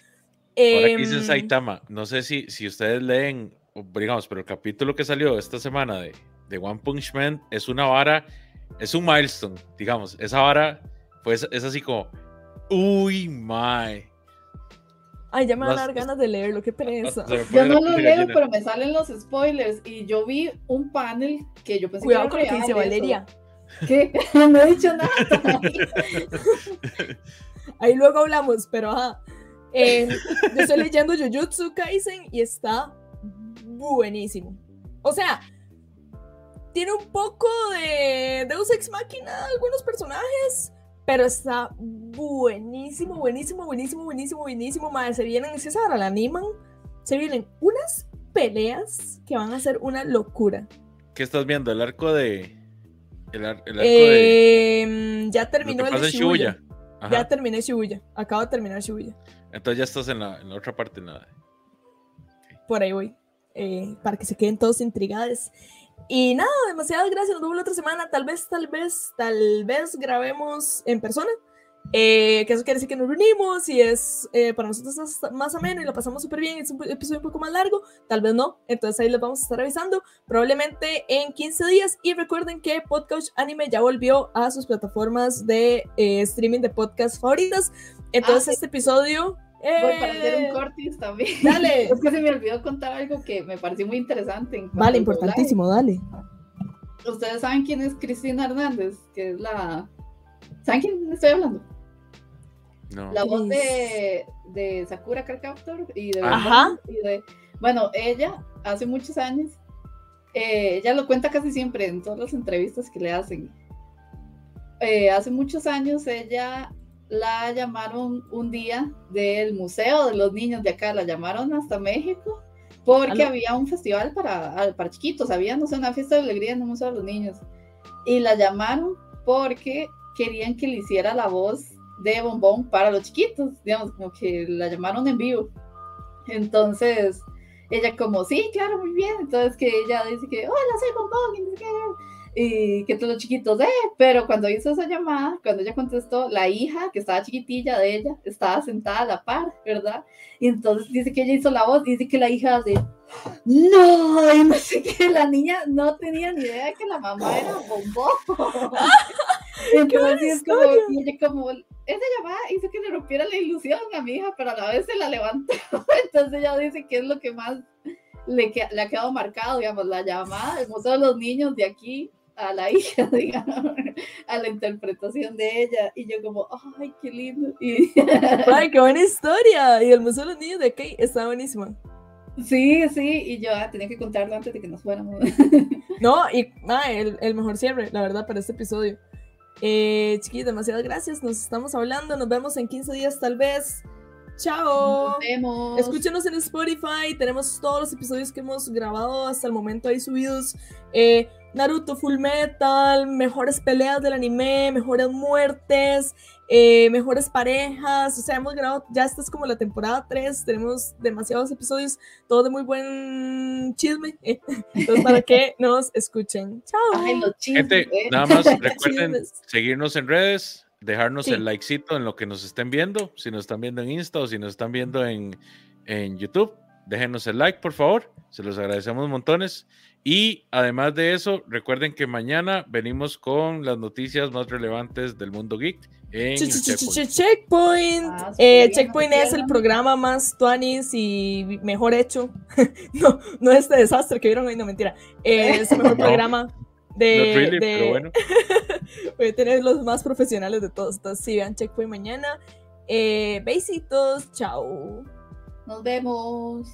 Ahora que dice em, Saitama, no sé si, si ustedes leen, digamos, pero el capítulo que salió esta semana de, de One Punch Man es una vara, es un milestone, digamos. Esa vara, pues es así como, uy, my. Ay, ya me van a dar ganas de leerlo, qué pereza. Yo no lo leo, pero me salen los spoilers y yo vi un panel que yo pensé Cuidado que era con lo que dice Valeria. ¿Qué? No he dicho nada. Ahí luego hablamos, pero ajá. Eh, yo estoy leyendo Jujutsu Kaisen y está buenísimo. O sea, tiene un poco de Deus Ex Machina algunos personajes, pero está buenísimo, buenísimo, buenísimo, buenísimo, buenísimo. Madre, se vienen, es que ahora la animan, se vienen unas peleas que van a ser una locura. ¿Qué estás viendo? ¿El arco de...? El, ar- el arco de... Eh, ya terminó el de Shibuya. Ya terminé Shibuya. Acabo de terminar Shibuya. Entonces ya estás en la, en la otra parte, nada. Por ahí voy. eh, para que se queden todos intrigados. Y nada, demasiadas gracias. Nos vemos la otra semana. Tal vez, tal vez, tal vez grabemos en persona. Eh, que eso quiere decir que nos reunimos y es eh, para nosotros es más ameno y lo pasamos súper bien. Es un episodio un poco más largo, tal vez no. Entonces ahí les vamos a estar avisando, probablemente en 15 días. Y recuerden que Podcast Anime ya volvió a sus plataformas de eh, streaming de podcast favoritas. Entonces Ah, este episodio. Voy para hacer eh, un cortis también. Dale. Es que se me olvidó contar algo que me pareció muy interesante. Vale, importantísimo, dale. Ustedes saben quién es Cristina Hernández, que es la. ¿Saben quién estoy hablando? No. La voz de, de Sakura Card Captor y de, Ajá. y de- Bueno, ella hace muchos años, eh, ella lo cuenta casi siempre en todas las entrevistas que le hacen. Eh, hace muchos años ella la llamaron un día del Museo de los Niños de acá, la llamaron hasta México porque ¿Aló? había un festival para, para chiquitos, había, no sé, una fiesta de alegría en el Museo de los Niños. Y la llamaron porque querían que le hiciera la voz de bombón para los chiquitos, digamos, como que la llamaron en vivo. Entonces, ella como, sí, claro, muy bien. Entonces que ella dice que, hola, soy bombón, y que todos los chiquitos, eh, pero cuando hizo esa llamada, cuando ella contestó, la hija, que estaba chiquitilla de ella, estaba sentada a la par, ¿verdad? Y entonces dice que ella hizo la voz, dice que la hija hace, no, y no sé qué, la niña no tenía ni idea de que la mamá era bombón. Entonces es como, y ella como, esa llamada hizo que le rompiera la ilusión a mi hija, pero a la vez se la levantó. Entonces ella dice que es lo que más le, que- le ha quedado marcado, digamos, la llamada del Museo de los Niños de aquí a la hija, digamos, a la interpretación de ella. Y yo como, ay, qué lindo. Y, Ay, qué buena historia. Y el Museo de los Niños de Kay está buenísima. sí, sí, y yo ah, tenía que contarlo antes de que nos fuéramos. No, y ah, el, el mejor cierre, la verdad, para este episodio. Eh, chiquillos, demasiadas gracias. Nos estamos hablando. Nos vemos en 15 días, tal vez. Chao. Nos vemos. Escúchenos en Spotify. Tenemos todos los episodios que hemos grabado hasta el momento ahí subidos. Eh, Naruto Full Metal, mejores peleas del anime, mejores muertes, eh, mejores parejas. O sea, hemos grabado, ya esta es como la temporada 3. Tenemos demasiados episodios, todos de muy buen chisme. eh. Entonces, para que nos escuchen. Chao. Ay, los chismes, Gente, eh. nada más recuerden Chismes. seguirnos en redes, dejarnos Sí. el likecito en lo que nos estén viendo, si nos están viendo en Insta o si nos están viendo en, en YouTube, déjenos el like, por favor, se los agradecemos montones. Y además de eso, recuerden que mañana venimos con las noticias más relevantes del mundo geek en Che- Checkpoint. che- Checkpoint. Ah, Eh, Checkpoint no es el programa más tuanis y mejor hecho. no, no este desastre que vieron hoy, no mentira. Eh, es el mejor No. programa de. Not really, de- pero bueno. voy a tener los más profesionales de todos. Entonces, sí, vean Checkpoint mañana. Eh, besitos, chao. Nos vemos.